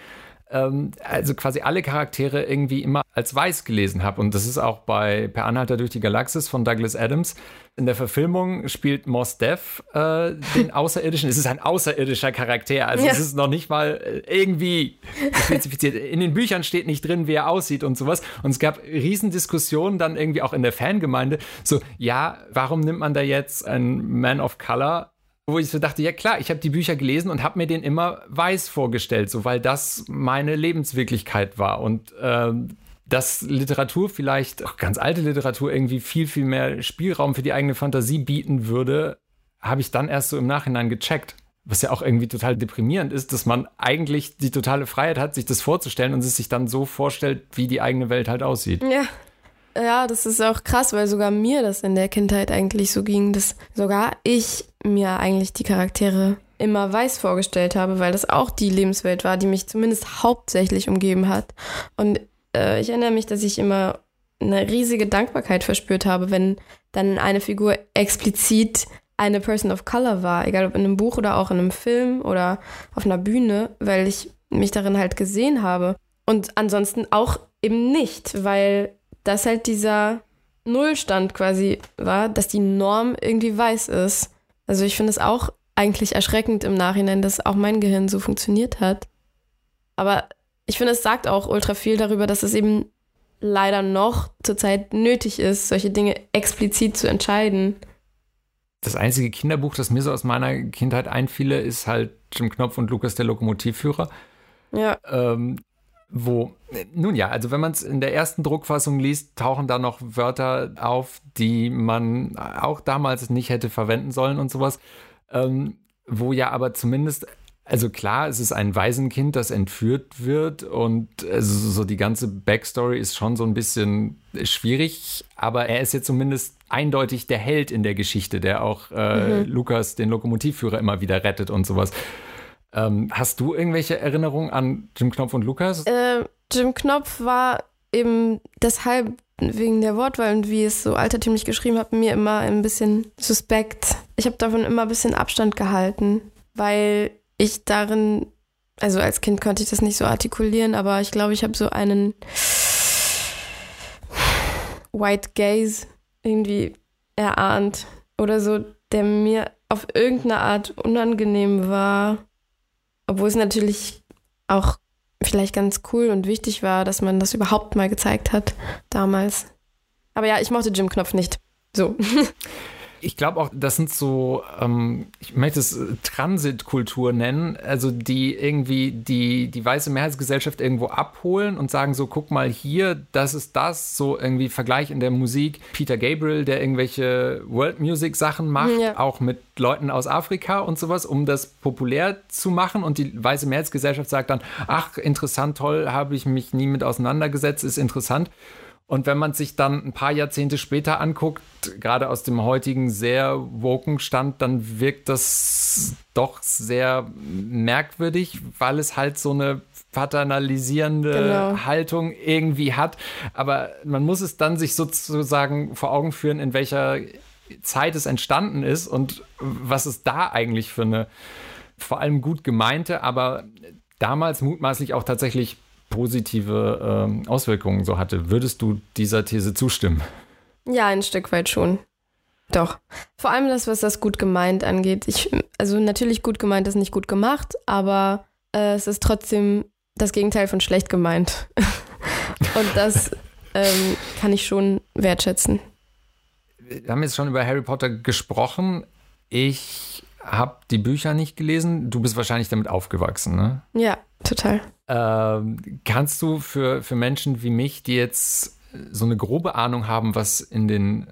S1: ähm, also quasi alle Charaktere irgendwie immer als weiß gelesen habe. Und das ist auch bei Per Anhalter durch die Galaxis von Douglas Adams. In der Verfilmung spielt Mos Def äh, den Außerirdischen. Es ist ein außerirdischer Charakter. Also ja. es ist noch nicht mal äh, irgendwie spezifiziert. In den Büchern steht nicht drin, wie er aussieht und sowas. Und es gab Riesendiskussionen dann irgendwie auch in der Fangemeinde. So, ja, warum nimmt man da jetzt einen Man of Color wo ich so dachte, ja klar, ich habe die Bücher gelesen und habe mir den immer weiß vorgestellt, so weil das meine Lebenswirklichkeit war und ähm, dass Literatur vielleicht, auch ganz alte Literatur, irgendwie viel, viel mehr Spielraum für die eigene Fantasie bieten würde, habe ich dann erst so im Nachhinein gecheckt. Was ja auch irgendwie total deprimierend ist, dass man eigentlich die totale Freiheit hat, sich das vorzustellen und es sich dann so vorstellt, wie die eigene Welt halt aussieht.
S2: Ja. Ja, das ist auch krass, weil sogar mir das in der Kindheit eigentlich so ging, dass sogar ich mir eigentlich die Charaktere immer weiß vorgestellt habe, weil das auch die Lebenswelt war, die mich zumindest hauptsächlich umgeben hat. Und äh, ich erinnere mich, dass ich immer eine riesige Dankbarkeit verspürt habe, wenn dann eine Figur explizit eine Person of Color war, egal ob in einem Buch oder auch in einem Film oder auf einer Bühne, weil ich mich darin halt gesehen habe. Und ansonsten auch eben nicht, weil dass halt dieser Nullstand quasi war, dass die Norm irgendwie weiß ist. Also ich finde es auch eigentlich erschreckend im Nachhinein, dass auch mein Gehirn so funktioniert hat. Aber ich finde, es sagt auch ultra viel darüber, dass es eben leider noch zurzeit nötig ist, solche Dinge explizit zu entscheiden.
S1: Das einzige Kinderbuch, das mir so aus meiner Kindheit einfiele, ist halt Jim Knopf und Lukas der Lokomotivführer.
S2: Ja.
S1: Ähm, wo, nun ja, also wenn man es in der ersten Druckfassung liest, tauchen da noch Wörter auf, die man auch damals nicht hätte verwenden sollen und sowas. Ähm, wo ja aber zumindest, also klar, es ist ein Waisenkind, das entführt wird und also so die ganze Backstory ist schon so ein bisschen schwierig, aber er ist jetzt zumindest eindeutig der Held in der Geschichte, der auch äh, mhm. Lukas, den Lokomotivführer, immer wieder rettet und sowas. Ähm, hast du irgendwelche Erinnerungen an Jim Knopf und Lukas?
S2: Äh, Jim Knopf war eben deshalb wegen der Wortwahl und wie es so altertümlich geschrieben hat, mir immer ein bisschen suspekt. Ich habe davon immer ein bisschen Abstand gehalten, weil ich darin, also als Kind konnte ich das nicht so artikulieren, aber ich glaube, ich habe so einen White Gaze irgendwie erahnt oder so, der mir auf irgendeine Art unangenehm war, obwohl es natürlich auch vielleicht ganz cool und wichtig war, dass man das überhaupt mal gezeigt hat damals. Aber ja, ich mochte Jim Knopf nicht. So.
S1: Ich glaube auch, das sind so, ähm, ich möchte es äh, Transitkultur nennen, also die irgendwie die, die weiße Mehrheitsgesellschaft irgendwo abholen und sagen so, guck mal hier, das ist das, so irgendwie Vergleich in der Musik. Peter Gabriel, der irgendwelche World Music Sachen macht, ja. auch mit Leuten aus Afrika und sowas, um das populär zu machen und die weiße Mehrheitsgesellschaft sagt dann, ach, interessant, toll, habe ich mich nie mit auseinandergesetzt, ist interessant. Und wenn man sich dann ein paar Jahrzehnte später anguckt, gerade aus dem heutigen sehr woken Stand, dann wirkt das doch sehr merkwürdig, weil es halt so eine paternalisierende genau. Haltung irgendwie hat. Aber man muss es dann sich sozusagen vor Augen führen, in welcher Zeit es entstanden ist und was es da eigentlich für eine vor allem gut gemeinte, aber damals mutmaßlich auch tatsächlich positive ähm, Auswirkungen so hatte. Würdest du dieser These zustimmen?
S2: Ja, ein Stück weit schon. Doch. Vor allem das, was das gut gemeint angeht. Ich, also natürlich gut gemeint ist nicht gut gemacht, aber äh, es ist trotzdem das Gegenteil von schlecht gemeint. Und das ähm, kann ich schon wertschätzen.
S1: Wir haben jetzt schon über Harry Potter gesprochen. Ich habe die Bücher nicht gelesen. Du bist wahrscheinlich damit aufgewachsen, ne?
S2: Ja, total.
S1: Ähm, kannst du für, für Menschen wie mich, die jetzt so eine grobe Ahnung haben, was in den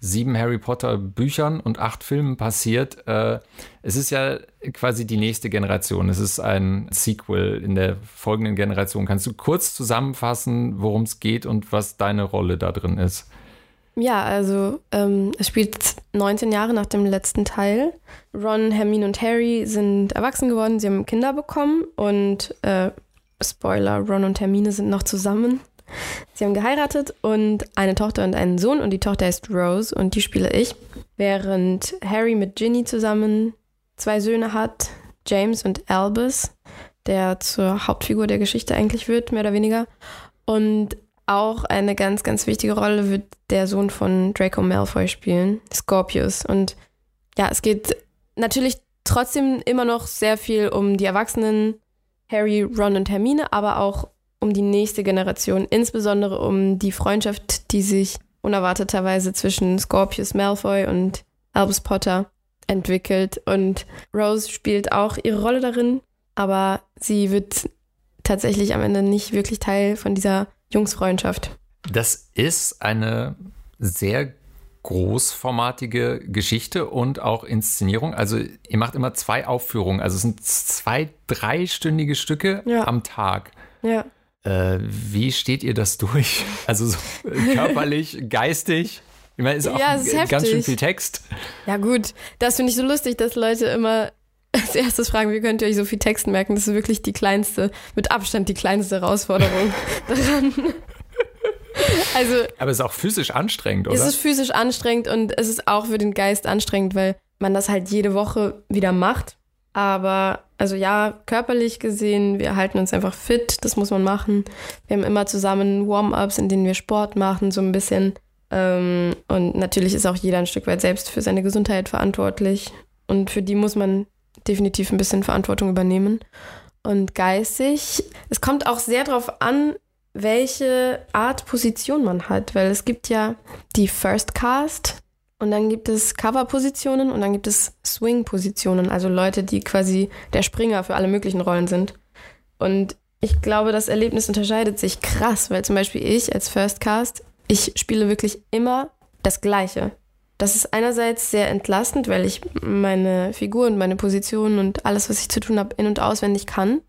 S1: sieben Harry Potter Büchern und acht Filmen passiert, äh, es ist ja quasi die nächste Generation. Es ist ein Sequel in der folgenden Generation. Kannst du kurz zusammenfassen, worum es geht und was deine Rolle da drin ist?
S2: Ja, also ähm, es spielt 19 Jahre nach dem letzten Teil. Ron, Hermine und Harry sind erwachsen geworden, sie haben Kinder bekommen und äh, Spoiler, Ron und Hermine sind noch zusammen. Sie haben geheiratet und eine Tochter und einen Sohn und die Tochter heißt Rose und die spiele ich. Während Harry mit Ginny zusammen zwei Söhne hat, James und Albus, der zur Hauptfigur der Geschichte eigentlich wird, mehr oder weniger. Und auch eine ganz, ganz wichtige Rolle wird der Sohn von Draco Malfoy spielen, Scorpius. Und ja, es geht natürlich trotzdem immer noch sehr viel um die Erwachsenen, Harry, Ron und Hermine, aber auch um die nächste Generation, insbesondere um die Freundschaft, die sich unerwarteterweise zwischen Scorpius Malfoy und Albus Potter entwickelt. Und Rose spielt auch ihre Rolle darin, aber sie wird tatsächlich am Ende nicht wirklich Teil von dieser Jungsfreundschaft.
S1: Das ist eine sehr großformatige Geschichte und auch Inszenierung. Also ihr macht immer zwei Aufführungen. Also es sind zwei, dreistündige Stücke ja. am Tag.
S2: Ja.
S1: Äh, wie steht ihr das durch? Also so körperlich, geistig? Ich meine, ist auch ja, ist ganz heftig. schön viel Text.
S2: Ja gut, das finde ich so lustig, dass Leute immer als erstes fragen, wie könnt ihr euch so viel Text merken? Das ist wirklich die kleinste, mit Abstand die kleinste Herausforderung daran.
S1: Also, Aber es ist auch physisch anstrengend, oder?
S2: Es ist physisch anstrengend und es ist auch für den Geist anstrengend, weil man das halt jede Woche wieder macht. Aber, also ja, körperlich gesehen, wir halten uns einfach fit, das muss man machen. Wir haben immer zusammen Warm-ups, in denen wir Sport machen, so ein bisschen. Ähm, und natürlich ist auch jeder ein Stück weit selbst für seine Gesundheit verantwortlich. Und für die muss man definitiv ein bisschen Verantwortung übernehmen. Und geistig, es kommt auch sehr darauf an, welche Art Position man hat, weil es gibt ja die First Cast und dann gibt es Cover-Positionen und dann gibt es Swing-Positionen, also Leute, die quasi der Springer für alle möglichen Rollen sind. Und ich glaube, das Erlebnis unterscheidet sich krass, weil zum Beispiel ich als First Cast, ich spiele wirklich immer das Gleiche. Das ist einerseits sehr entlastend, weil ich meine Figur und meine Position und alles, was ich zu tun habe, in- und auswendig kann.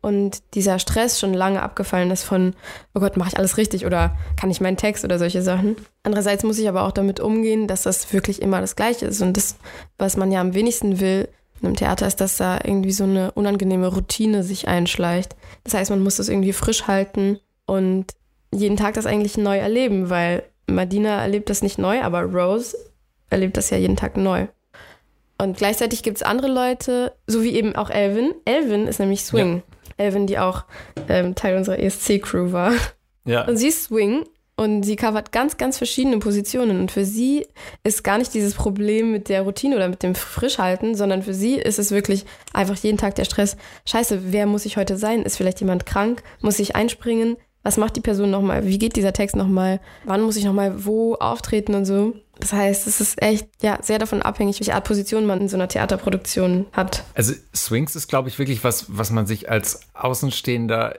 S2: Und dieser Stress schon lange abgefallen ist von, oh Gott, mache ich alles richtig oder kann ich meinen Text oder solche Sachen. Andererseits muss ich aber auch damit umgehen, dass das wirklich immer das Gleiche ist. Und das, was man ja am wenigsten will in einem Theater, ist, dass da irgendwie so eine unangenehme Routine sich einschleicht. Das heißt, man muss das irgendwie frisch halten und jeden Tag das eigentlich neu erleben, weil Madina erlebt das nicht neu, aber Rose erlebt das ja jeden Tag neu. Und gleichzeitig gibt es andere Leute, so wie eben auch Elvin. Elvin ist nämlich Swing. Ja. Elvin, die auch ähm, Teil unserer ESC-Crew war. Ja. Und sie ist Swing und sie covert ganz, ganz verschiedene Positionen. Und für sie ist gar nicht dieses Problem mit der Routine oder mit dem Frischhalten, sondern für sie ist es wirklich einfach jeden Tag der Stress. Scheiße, wer muss ich heute sein? Ist vielleicht jemand krank? Muss ich einspringen? Was macht die Person nochmal? Wie geht dieser Text nochmal? Wann muss ich nochmal wo auftreten und so? Das heißt, es ist echt ja, sehr davon abhängig, welche Art Position man in so einer Theaterproduktion hat.
S1: Also Swings ist, glaube ich, wirklich was, was man sich als Außenstehender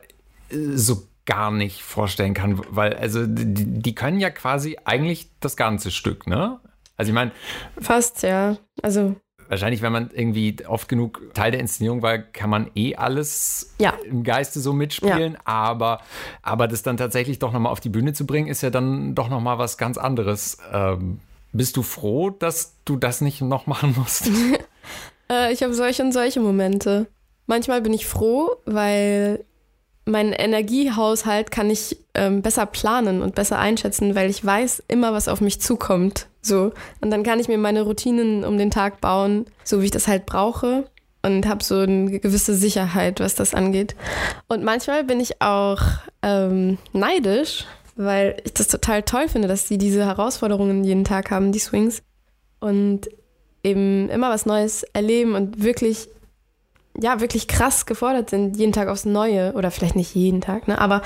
S1: äh, so gar nicht vorstellen kann, weil also die, die können ja quasi eigentlich das ganze Stück, ne? Also ich meine.
S2: Fast, ja. Also
S1: wahrscheinlich, wenn man irgendwie oft genug Teil der Inszenierung war, kann man eh alles ja. im Geiste so mitspielen. Ja. Aber, aber das dann tatsächlich doch nochmal auf die Bühne zu bringen, ist ja dann doch nochmal was ganz anderes. Ähm, bist du froh, dass du das nicht noch machen musst?
S2: äh, ich habe solche und solche Momente. Manchmal bin ich froh, weil meinen Energiehaushalt kann ich ähm, besser planen und besser einschätzen, weil ich weiß immer, was auf mich zukommt. So. Und dann kann ich mir meine Routinen um den Tag bauen, so wie ich das halt brauche. Und habe so eine gewisse Sicherheit, was das angeht. Und manchmal bin ich auch ähm, neidisch, weil ich das total toll finde, dass sie diese Herausforderungen jeden Tag haben, die Swings. Und eben immer was Neues erleben und wirklich ja, wirklich krass gefordert sind, jeden Tag aufs Neue. Oder vielleicht nicht jeden Tag, ne? Aber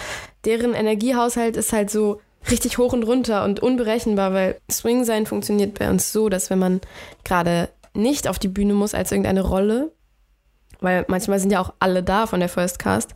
S2: deren Energiehaushalt ist halt so richtig hoch und runter und unberechenbar, weil Swing sein funktioniert bei uns so, dass wenn man gerade nicht auf die Bühne muss als irgendeine Rolle, weil manchmal sind ja auch alle da von der First Cast,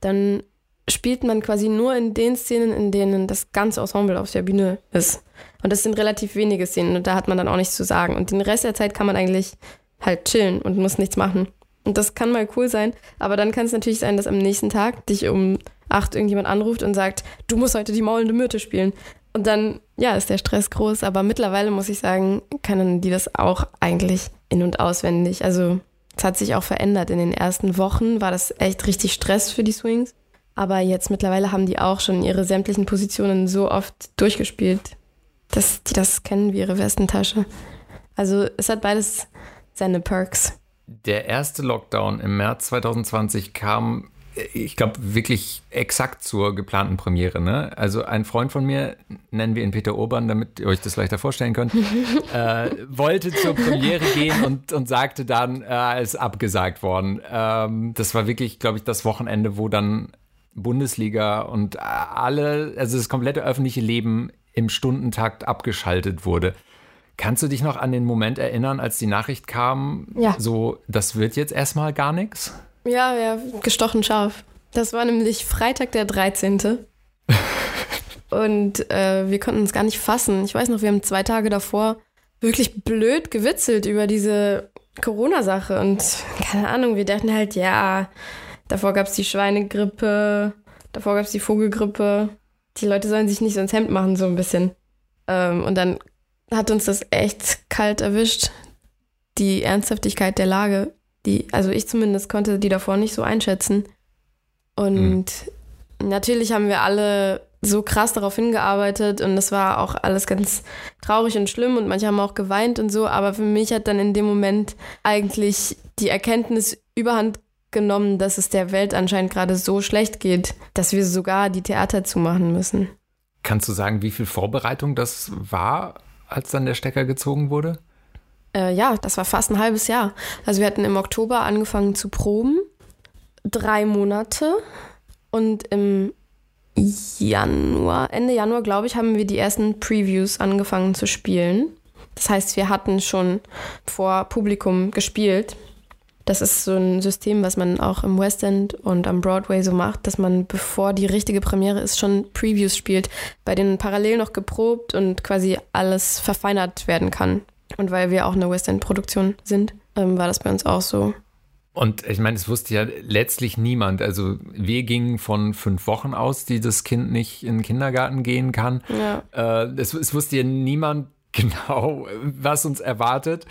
S2: dann spielt man quasi nur in den Szenen, in denen das ganze Ensemble auf der Bühne ist. Und das sind relativ wenige Szenen und da hat man dann auch nichts zu sagen. Und den Rest der Zeit kann man eigentlich halt chillen und muss nichts machen. Und das kann mal cool sein, aber dann kann es natürlich sein, dass am nächsten Tag dich um acht irgendjemand anruft und sagt, du musst heute die maulende Myrte spielen. Und dann, ja, ist der Stress groß, aber mittlerweile muss ich sagen, können die das auch eigentlich in- und auswendig. Also es hat sich auch verändert. In den ersten Wochen war das echt richtig Stress für die Swings. Aber jetzt mittlerweile haben die auch schon ihre sämtlichen Positionen so oft durchgespielt, dass die das kennen wie ihre Westentasche. Also es hat beides seine Perks
S1: der erste Lockdown im März 2020 kam, ich glaube, wirklich exakt zur geplanten Premiere. Ne? Also ein Freund von mir, nennen wir ihn Peter Urban, damit ihr euch das leichter vorstellen könnt, äh, wollte zur Premiere gehen und, und sagte dann, äh, ist abgesagt worden. Ähm, das war wirklich, glaube ich, das Wochenende, wo dann Bundesliga und alle, also das komplette öffentliche Leben im Stundentakt abgeschaltet wurde. Kannst du dich noch an den Moment erinnern, als die Nachricht kam, ja. so, das wird jetzt erstmal gar nichts?
S2: Ja, ja, gestochen scharf. Das war nämlich Freitag der 13. Und äh, wir konnten uns gar nicht fassen. Ich weiß noch, wir haben zwei Tage davor wirklich blöd gewitzelt über diese Corona-Sache. Und keine Ahnung, wir dachten halt, ja, davor gab es die Schweinegrippe, davor gab es die Vogelgrippe. Die Leute sollen sich nicht so ins Hemd machen, so ein bisschen. Ähm, und dann hat uns das echt kalt erwischt. Die Ernsthaftigkeit der Lage, die, also ich zumindest konnte die davor nicht so einschätzen. Und mhm. natürlich haben wir alle so krass darauf hingearbeitet und es war auch alles ganz traurig und schlimm und manche haben auch geweint und so, aber für mich hat dann in dem Moment eigentlich die Erkenntnis überhand genommen, dass es der Welt anscheinend gerade so schlecht geht, dass wir sogar die Theater zumachen müssen.
S1: Kannst du sagen, wie viel Vorbereitung das war? als dann der Stecker gezogen wurde?
S2: Äh, ja, das war fast ein halbes Jahr. Also wir hatten im Oktober angefangen zu proben, drei Monate und im Januar, Ende Januar, glaube ich, haben wir die ersten Previews angefangen zu spielen. Das heißt, wir hatten schon vor Publikum gespielt. Das ist so ein System, was man auch im West End und am Broadway so macht, dass man, bevor die richtige Premiere ist, schon Previews spielt, bei denen parallel noch geprobt und quasi alles verfeinert werden kann. Und weil wir auch eine West End-Produktion sind, ähm, war das bei uns auch so.
S1: Und ich meine, es wusste ja letztlich niemand. Also wir gingen von fünf Wochen aus, die das Kind nicht in den Kindergarten gehen kann. Ja. Äh, es, es, wusste ja niemand genau, was uns erwartet.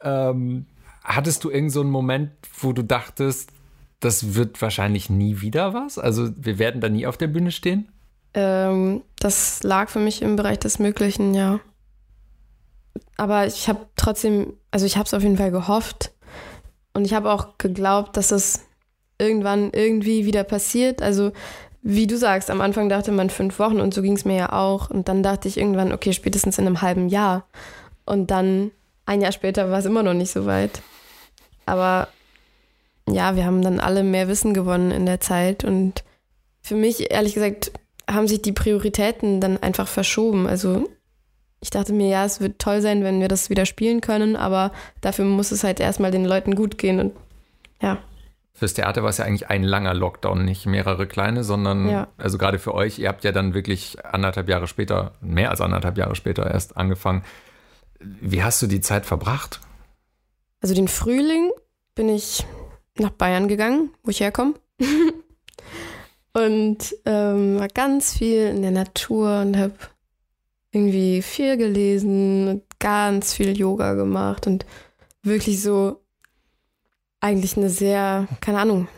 S1: Ähm, Hattest du irgendeinen so Moment, wo du dachtest, das wird wahrscheinlich nie wieder was? Also wir werden da nie auf der Bühne stehen?
S2: Ähm, das lag für mich im Bereich des Möglichen, ja. Aber ich habe trotzdem, also ich habe es auf jeden Fall gehofft und ich habe auch geglaubt, dass es irgendwann irgendwie wieder passiert. Also wie du sagst, am Anfang dachte man fünf Wochen und so ging es mir ja auch. Und dann dachte ich irgendwann, okay, spätestens in einem halben Jahr. Und dann ein Jahr später war es immer noch nicht so weit. Aber ja, wir haben dann alle mehr Wissen gewonnen in der Zeit. Und für mich, ehrlich gesagt, haben sich die Prioritäten dann einfach verschoben. Also ich dachte mir, ja, es wird toll sein, wenn wir das wieder spielen können, aber dafür muss es halt erstmal den Leuten gut gehen. Und ja.
S1: Fürs Theater war es ja eigentlich ein langer Lockdown, nicht mehrere kleine, sondern ja. also gerade für euch, ihr habt ja dann wirklich anderthalb Jahre später, mehr als anderthalb Jahre später erst angefangen. Wie hast du die Zeit verbracht?
S2: Also den Frühling bin ich nach Bayern gegangen, wo ich herkomme. und ähm, war ganz viel in der Natur und habe irgendwie viel gelesen und ganz viel Yoga gemacht und wirklich so eigentlich eine sehr, keine Ahnung,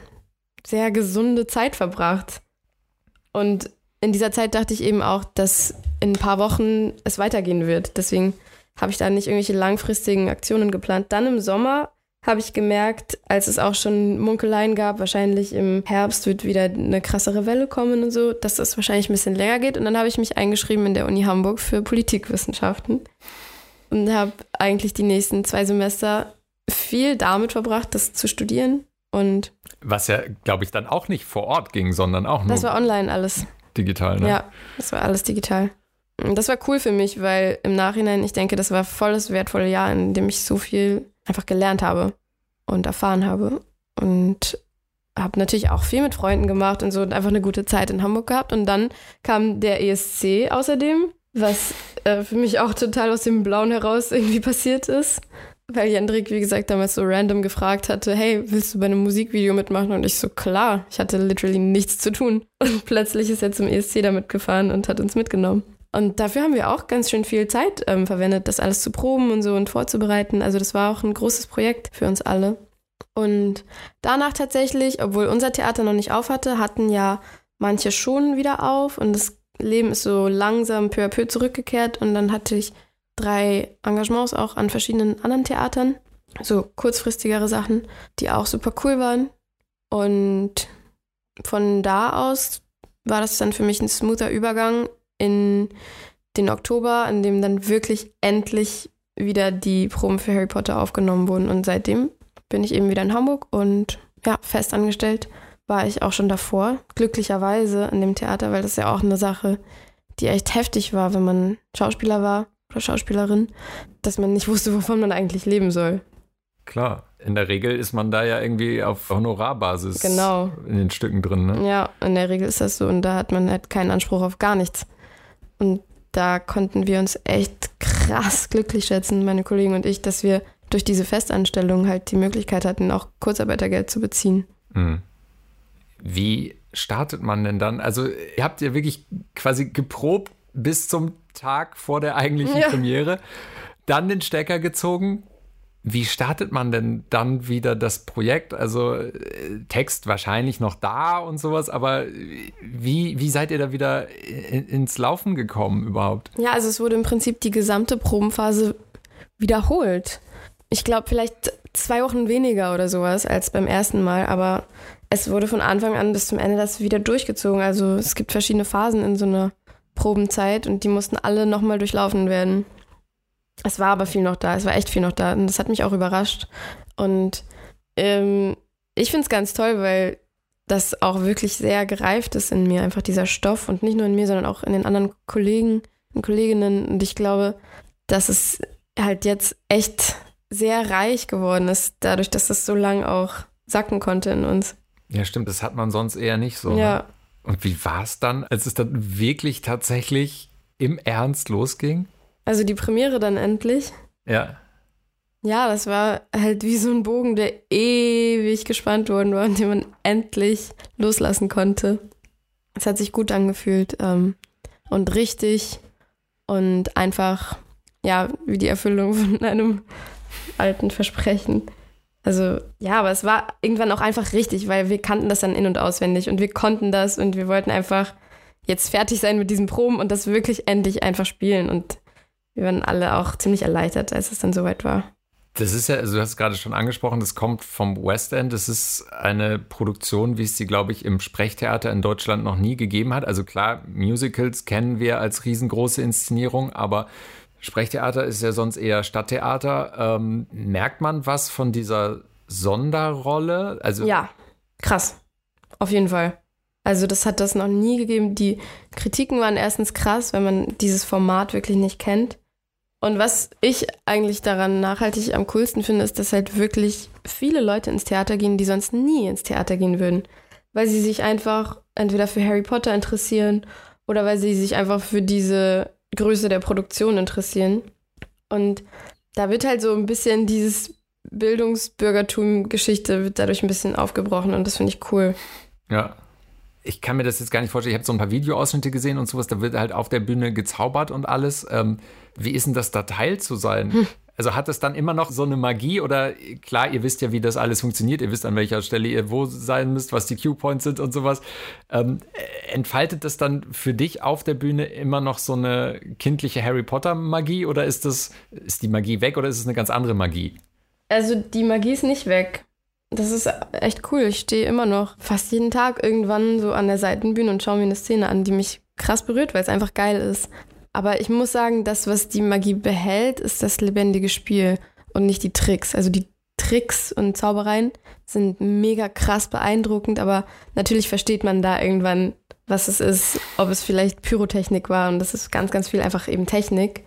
S2: sehr gesunde Zeit verbracht. Und in dieser Zeit dachte ich eben auch, dass in ein paar Wochen es weitergehen wird. Deswegen habe ich da nicht irgendwelche langfristigen Aktionen geplant. Dann im Sommer habe ich gemerkt, als es auch schon Munkeleien gab, wahrscheinlich im Herbst wird wieder eine krassere Welle kommen und so, dass das wahrscheinlich ein bisschen länger geht. Und dann habe ich mich eingeschrieben in der Uni Hamburg für Politikwissenschaften und habe eigentlich die nächsten zwei Semester viel damit verbracht, das zu studieren. Und
S1: Was ja, glaube ich, dann auch nicht vor Ort ging, sondern auch nur.
S2: Das war online alles.
S1: Digital, ne?
S2: Ja, das war alles digital. Und das war cool für mich, weil im Nachhinein, ich denke, das war voll das wertvolle Jahr, in dem ich so viel einfach gelernt habe und erfahren habe. Und habe natürlich auch viel mit Freunden gemacht und so und einfach eine gute Zeit in Hamburg gehabt. Und dann kam der ESC außerdem, was äh, für mich auch total aus dem Blauen heraus irgendwie passiert ist weil Jendrik, wie gesagt, damals so random gefragt hatte, hey, willst du bei einem Musikvideo mitmachen? Und ich so, klar, ich hatte literally nichts zu tun. Und plötzlich ist er zum ESC damit gefahren und hat uns mitgenommen. Und dafür haben wir auch ganz schön viel Zeit ähm, verwendet, das alles zu proben und so und vorzubereiten. Also das war auch ein großes Projekt für uns alle. Und danach tatsächlich, obwohl unser Theater noch nicht auf hatte, hatten ja manche schon wieder auf und das Leben ist so langsam peu à peu zurückgekehrt und dann hatte ich drei Engagements auch an verschiedenen anderen Theatern. So kurzfristigere Sachen, die auch super cool waren. Und von da aus war das dann für mich ein smoother Übergang in den Oktober, in dem dann wirklich endlich wieder die Proben für Harry Potter aufgenommen wurden. Und seitdem bin ich eben wieder in Hamburg und ja, fest angestellt war ich auch schon davor, glücklicherweise in dem Theater, weil das ja auch eine Sache, die echt heftig war, wenn man Schauspieler war oder Schauspielerin, dass man nicht wusste, wovon man eigentlich leben soll.
S1: Klar, in der Regel ist man da ja irgendwie auf Honorarbasis
S2: genau.
S1: in den Stücken drin. Ne?
S2: Ja, in der Regel ist das so und da hat man halt keinen Anspruch auf gar nichts. Und da konnten wir uns echt krass glücklich schätzen, meine Kollegen und ich, dass wir durch diese Festanstellung halt die Möglichkeit hatten, auch Kurzarbeitergeld zu beziehen. Mhm.
S1: Wie startet man denn dann? Also, ihr habt ja wirklich quasi geprobt bis zum Tag vor der eigentlichen ja. Premiere, dann den Stecker gezogen. Wie startet man denn dann wieder das Projekt? Also äh, Text wahrscheinlich noch da und sowas, aber wie, wie seid ihr da wieder in, ins Laufen gekommen überhaupt?
S2: Ja, also es wurde im Prinzip die gesamte Probenphase wiederholt. Ich glaube vielleicht zwei Wochen weniger oder sowas als beim ersten Mal, aber es wurde von Anfang an bis zum Ende das wieder durchgezogen. Also es gibt verschiedene Phasen in so einer Probenzeit und die mussten alle nochmal durchlaufen werden. Es war aber viel noch da, es war echt viel noch da und das hat mich auch überrascht. Und ähm, ich finde es ganz toll, weil das auch wirklich sehr gereift ist in mir, einfach dieser Stoff und nicht nur in mir, sondern auch in den anderen Kollegen und Kolleginnen. Und ich glaube, dass es halt jetzt echt sehr reich geworden ist, dadurch, dass das so lang auch sacken konnte in uns.
S1: Ja, stimmt, das hat man sonst eher nicht so.
S2: Ja,
S1: ne? Und wie war es dann, als es dann wirklich tatsächlich im Ernst losging?
S2: Also die Premiere dann endlich.
S1: Ja.
S2: Ja, das war halt wie so ein Bogen, der ewig gespannt worden war und den man endlich loslassen konnte. Es hat sich gut angefühlt ähm, und richtig und einfach, ja, wie die Erfüllung von einem alten Versprechen. Also ja, aber es war irgendwann auch einfach richtig, weil wir kannten das dann in- und auswendig und wir konnten das und wir wollten einfach jetzt fertig sein mit diesen Proben und das wirklich endlich einfach spielen. Und wir waren alle auch ziemlich erleichtert, als es dann soweit war.
S1: Das ist ja, also du hast es gerade schon angesprochen, das kommt vom West End. Das ist eine Produktion, wie es sie, glaube ich, im Sprechtheater in Deutschland noch nie gegeben hat. Also klar, Musicals kennen wir als riesengroße Inszenierung, aber Sprechtheater ist ja sonst eher Stadttheater. Ähm, merkt man was von dieser Sonderrolle?
S2: Also ja, krass. Auf jeden Fall. Also das hat das noch nie gegeben. Die Kritiken waren erstens krass, wenn man dieses Format wirklich nicht kennt. Und was ich eigentlich daran nachhaltig am coolsten finde, ist, dass halt wirklich viele Leute ins Theater gehen, die sonst nie ins Theater gehen würden. Weil sie sich einfach entweder für Harry Potter interessieren oder weil sie sich einfach für diese Größe der Produktion interessieren. Und da wird halt so ein bisschen dieses Bildungsbürgertum-Geschichte wird dadurch ein bisschen aufgebrochen und das finde ich cool.
S1: Ja, ich kann mir das jetzt gar nicht vorstellen. Ich habe so ein paar Videoausschnitte gesehen und sowas, da wird halt auf der Bühne gezaubert und alles. Ähm, wie ist denn das da Teil zu sein? Hm. Also hat es dann immer noch so eine Magie oder klar, ihr wisst ja, wie das alles funktioniert, ihr wisst, an welcher Stelle ihr wo sein müsst, was die Cue-Points sind und sowas. Ähm, entfaltet das dann für dich auf der Bühne immer noch so eine kindliche Harry Potter-Magie oder ist das, ist die Magie weg oder ist es eine ganz andere Magie?
S2: Also die Magie ist nicht weg. Das ist echt cool. Ich stehe immer noch fast jeden Tag irgendwann so an der Seitenbühne und schaue mir eine Szene an, die mich krass berührt, weil es einfach geil ist. Aber ich muss sagen, das, was die Magie behält, ist das lebendige Spiel und nicht die Tricks. Also die Tricks und Zaubereien sind mega krass beeindruckend, aber natürlich versteht man da irgendwann, was es ist, ob es vielleicht Pyrotechnik war und das ist ganz, ganz viel einfach eben Technik.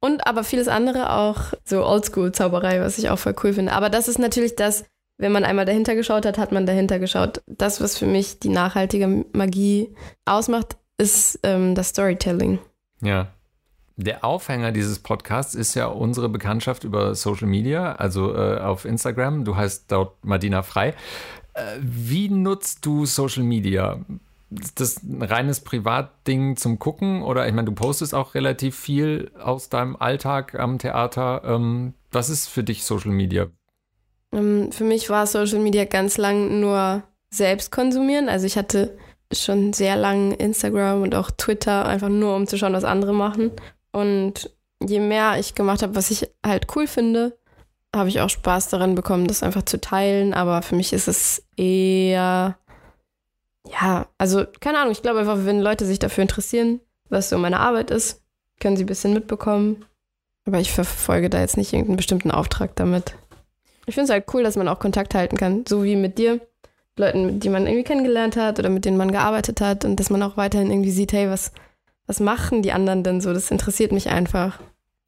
S2: Und aber vieles andere auch so Oldschool-Zauberei, was ich auch voll cool finde. Aber das ist natürlich das, wenn man einmal dahinter geschaut hat, hat man dahinter geschaut. Das, was für mich die nachhaltige Magie ausmacht, ist ähm, das Storytelling.
S1: Ja. Der Aufhänger dieses Podcasts ist ja unsere Bekanntschaft über Social Media, also äh, auf Instagram. Du heißt dort Madina Frei. Äh, wie nutzt du Social Media? Ist das ein reines Privatding zum Gucken? Oder ich meine, du postest auch relativ viel aus deinem Alltag am Theater. Ähm, was ist für dich Social Media?
S2: Ähm, für mich war Social Media ganz lang nur selbst konsumieren. Also ich hatte schon sehr lang Instagram und auch Twitter, einfach nur um zu schauen, was andere machen. Und je mehr ich gemacht habe, was ich halt cool finde, habe ich auch Spaß daran bekommen, das einfach zu teilen. Aber für mich ist es eher, ja, also keine Ahnung, ich glaube einfach, wenn Leute sich dafür interessieren, was so meine Arbeit ist, können sie ein bisschen mitbekommen. Aber ich verfolge da jetzt nicht irgendeinen bestimmten Auftrag damit. Ich finde es halt cool, dass man auch Kontakt halten kann, so wie mit dir, Leuten, die man irgendwie kennengelernt hat oder mit denen man gearbeitet hat und dass man auch weiterhin irgendwie sieht, hey, was, was machen die anderen denn so? Das interessiert mich einfach.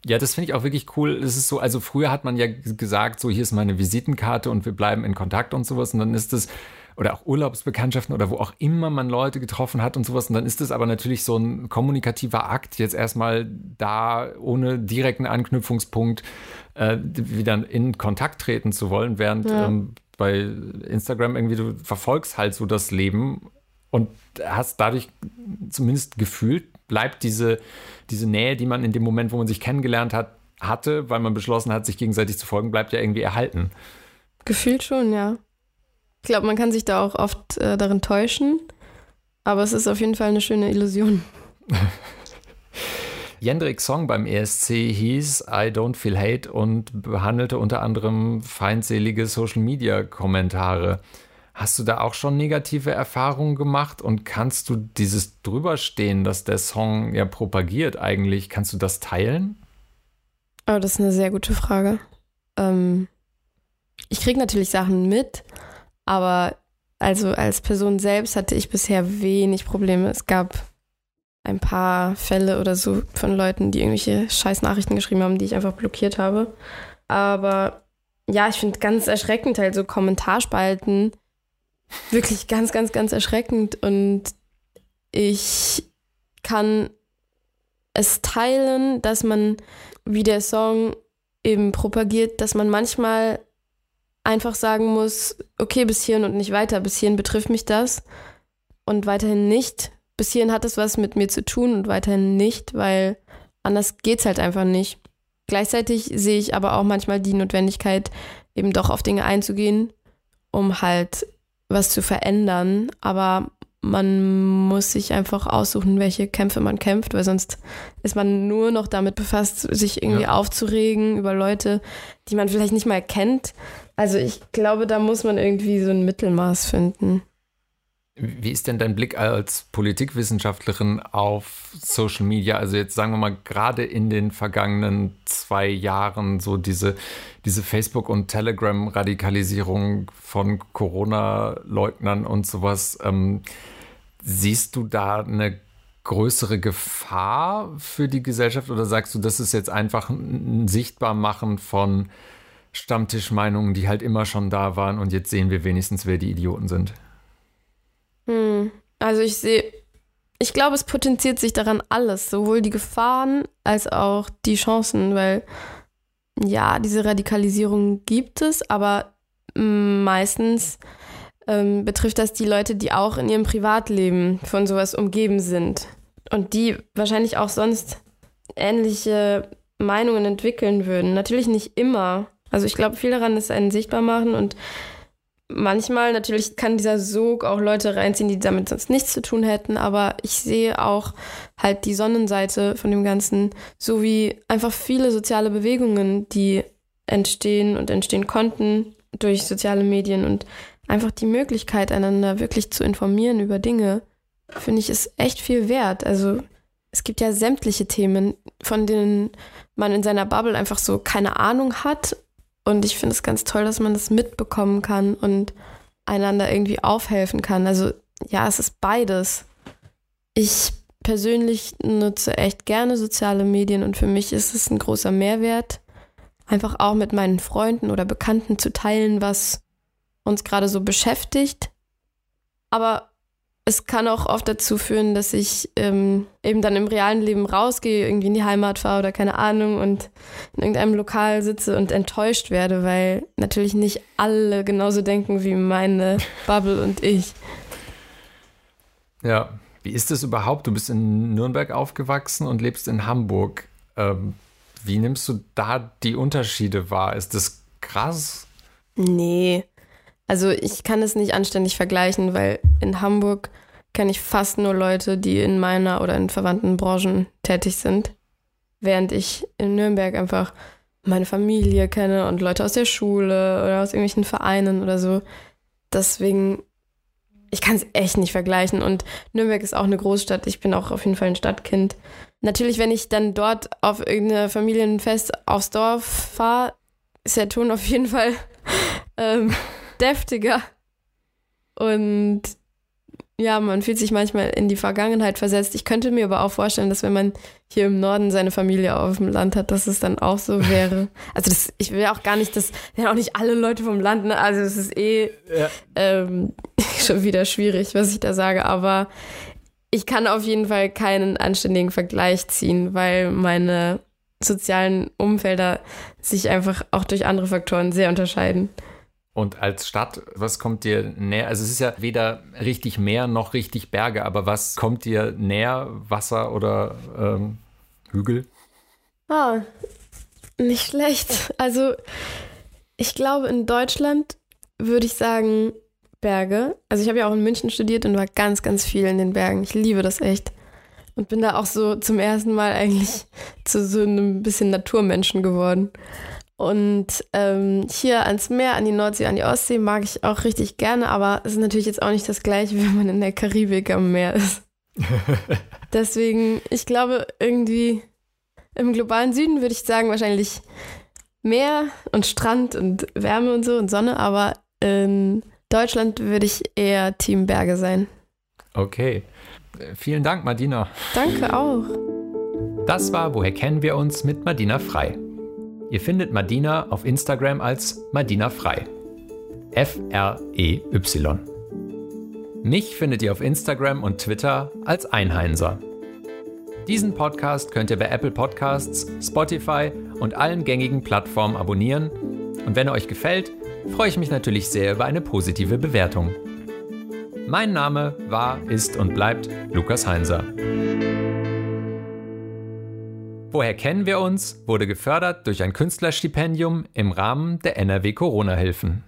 S1: Ja, das finde ich auch wirklich cool. Es ist so, also früher hat man ja gesagt, so hier ist meine Visitenkarte und wir bleiben in Kontakt und sowas. Und dann ist es, oder auch Urlaubsbekanntschaften oder wo auch immer man Leute getroffen hat und sowas. Und dann ist es aber natürlich so ein kommunikativer Akt, jetzt erstmal da ohne direkten Anknüpfungspunkt äh, wieder in Kontakt treten zu wollen, während ja. ähm, bei Instagram irgendwie du verfolgst halt so das Leben und hast dadurch zumindest gefühlt, bleibt diese, diese Nähe, die man in dem Moment, wo man sich kennengelernt hat, hatte, weil man beschlossen hat, sich gegenseitig zu folgen, bleibt ja irgendwie erhalten.
S2: Gefühlt schon, ja. Ich glaube, man kann sich da auch oft äh, darin täuschen, aber es ist auf jeden Fall eine schöne Illusion.
S1: Jendriks Song beim ESC hieß I Don't Feel Hate und behandelte unter anderem feindselige Social-Media-Kommentare. Hast du da auch schon negative Erfahrungen gemacht und kannst du dieses drüberstehen, dass der Song ja propagiert eigentlich, kannst du das teilen?
S2: Oh, das ist eine sehr gute Frage. Ähm, ich kriege natürlich Sachen mit, aber also als Person selbst hatte ich bisher wenig Probleme. Es gab ein paar Fälle oder so von Leuten, die irgendwelche scheiß Nachrichten geschrieben haben, die ich einfach blockiert habe. Aber ja, ich finde ganz erschreckend halt so Kommentarspalten. Wirklich ganz, ganz, ganz erschreckend. Und ich kann es teilen, dass man, wie der Song eben propagiert, dass man manchmal einfach sagen muss, okay, bis hierhin und nicht weiter, bis hierhin betrifft mich das und weiterhin nicht. Bis hierhin hat es was mit mir zu tun und weiterhin nicht, weil anders geht es halt einfach nicht. Gleichzeitig sehe ich aber auch manchmal die Notwendigkeit, eben doch auf Dinge einzugehen, um halt was zu verändern. Aber man muss sich einfach aussuchen, welche Kämpfe man kämpft, weil sonst ist man nur noch damit befasst, sich irgendwie ja. aufzuregen über Leute, die man vielleicht nicht mal kennt. Also ich glaube, da muss man irgendwie so ein Mittelmaß finden.
S1: Wie ist denn dein Blick als Politikwissenschaftlerin auf Social Media? Also jetzt sagen wir mal gerade in den vergangenen zwei Jahren so diese, diese Facebook- und Telegram-Radikalisierung von Corona-Leugnern und sowas. Ähm, siehst du da eine größere Gefahr für die Gesellschaft oder sagst du, das ist jetzt einfach ein Sichtbarmachen von Stammtischmeinungen, die halt immer schon da waren und jetzt sehen wir wenigstens, wer die Idioten sind?
S2: Hm. Also ich sehe, ich glaube, es potenziert sich daran alles, sowohl die Gefahren als auch die Chancen, weil ja, diese Radikalisierung gibt es, aber meistens ähm, betrifft das die Leute, die auch in ihrem Privatleben von sowas umgeben sind und die wahrscheinlich auch sonst ähnliche Meinungen entwickeln würden. Natürlich nicht immer. Also ich glaube, viel daran ist einen sichtbar machen und manchmal natürlich kann dieser Sog auch Leute reinziehen, die damit sonst nichts zu tun hätten, aber ich sehe auch halt die Sonnenseite von dem Ganzen, so wie einfach viele soziale Bewegungen, die entstehen und entstehen konnten durch soziale Medien und einfach die Möglichkeit, einander wirklich zu informieren über Dinge, finde ich, ist echt viel wert. Also es gibt ja sämtliche Themen, von denen man in seiner Bubble einfach so keine Ahnung hat und ich finde es ganz toll, dass man das mitbekommen kann und einander irgendwie aufhelfen kann. Also ja, es ist beides. Ich persönlich nutze echt gerne soziale Medien und für mich ist es ein großer Mehrwert, einfach auch mit meinen Freunden oder Bekannten zu teilen, was uns gerade so beschäftigt. Aber es kann auch oft dazu führen, dass ich ähm, eben dann im realen Leben rausgehe, irgendwie in die Heimat fahre oder keine Ahnung und in irgendeinem Lokal sitze und enttäuscht werde, weil natürlich nicht alle genauso denken wie meine Bubble und ich.
S1: Ja, wie ist das überhaupt? Du bist in Nürnberg aufgewachsen und lebst in Hamburg. Ähm, wie nimmst du da die Unterschiede wahr? Ist das krass?
S2: Nee, also ich kann es nicht anständig vergleichen, weil in Hamburg kenne ich fast nur Leute, die in meiner oder in verwandten Branchen tätig sind, während ich in Nürnberg einfach meine Familie kenne und Leute aus der Schule oder aus irgendwelchen Vereinen oder so. Deswegen, ich kann es echt nicht vergleichen. Und Nürnberg ist auch eine Großstadt. Ich bin auch auf jeden Fall ein Stadtkind. Natürlich, wenn ich dann dort auf irgendeine Familienfest aufs Dorf fahre, ist der Ton auf jeden Fall ähm, deftiger. Und ja, man fühlt sich manchmal in die Vergangenheit versetzt. Ich könnte mir aber auch vorstellen, dass wenn man hier im Norden seine Familie auf dem Land hat, dass es dann auch so wäre. Also das, ich will auch gar nicht, das sind auch nicht alle Leute vom Land, ne? Also es ist eh ja. ähm, schon wieder schwierig, was ich da sage. Aber ich kann auf jeden Fall keinen anständigen Vergleich ziehen, weil meine sozialen Umfelder sich einfach auch durch andere Faktoren sehr unterscheiden.
S1: Und als Stadt, was kommt dir näher? Also es ist ja weder richtig Meer noch richtig Berge, aber was kommt dir näher? Wasser oder ähm, Hügel?
S2: Ah, nicht schlecht. Also ich glaube, in Deutschland würde ich sagen Berge. Also ich habe ja auch in München studiert und war ganz, ganz viel in den Bergen. Ich liebe das echt. Und bin da auch so zum ersten Mal eigentlich zu so einem bisschen Naturmenschen geworden. Und ähm, hier ans Meer, an die Nordsee, an die Ostsee mag ich auch richtig gerne, aber es ist natürlich jetzt auch nicht das gleiche, wenn man in der Karibik am Meer ist. Deswegen, ich glaube, irgendwie im globalen Süden würde ich sagen, wahrscheinlich Meer und Strand und Wärme und so und Sonne, aber in Deutschland würde ich eher Team Berge sein.
S1: Okay. Vielen Dank, Madina.
S2: Danke auch.
S1: Das war Woher kennen wir uns mit Madina Frei. Ihr findet Madina auf Instagram als Madina Frei. F-R-E-Y. Mich findet ihr auf Instagram und Twitter als Einheinser. Diesen Podcast könnt ihr bei Apple Podcasts, Spotify und allen gängigen Plattformen abonnieren. Und wenn er euch gefällt, freue ich mich natürlich sehr über eine positive Bewertung. Mein Name war, ist und bleibt Lukas Heinser. Woher kennen wir uns? wurde gefördert durch ein Künstlerstipendium im Rahmen der NRW Corona-Hilfen.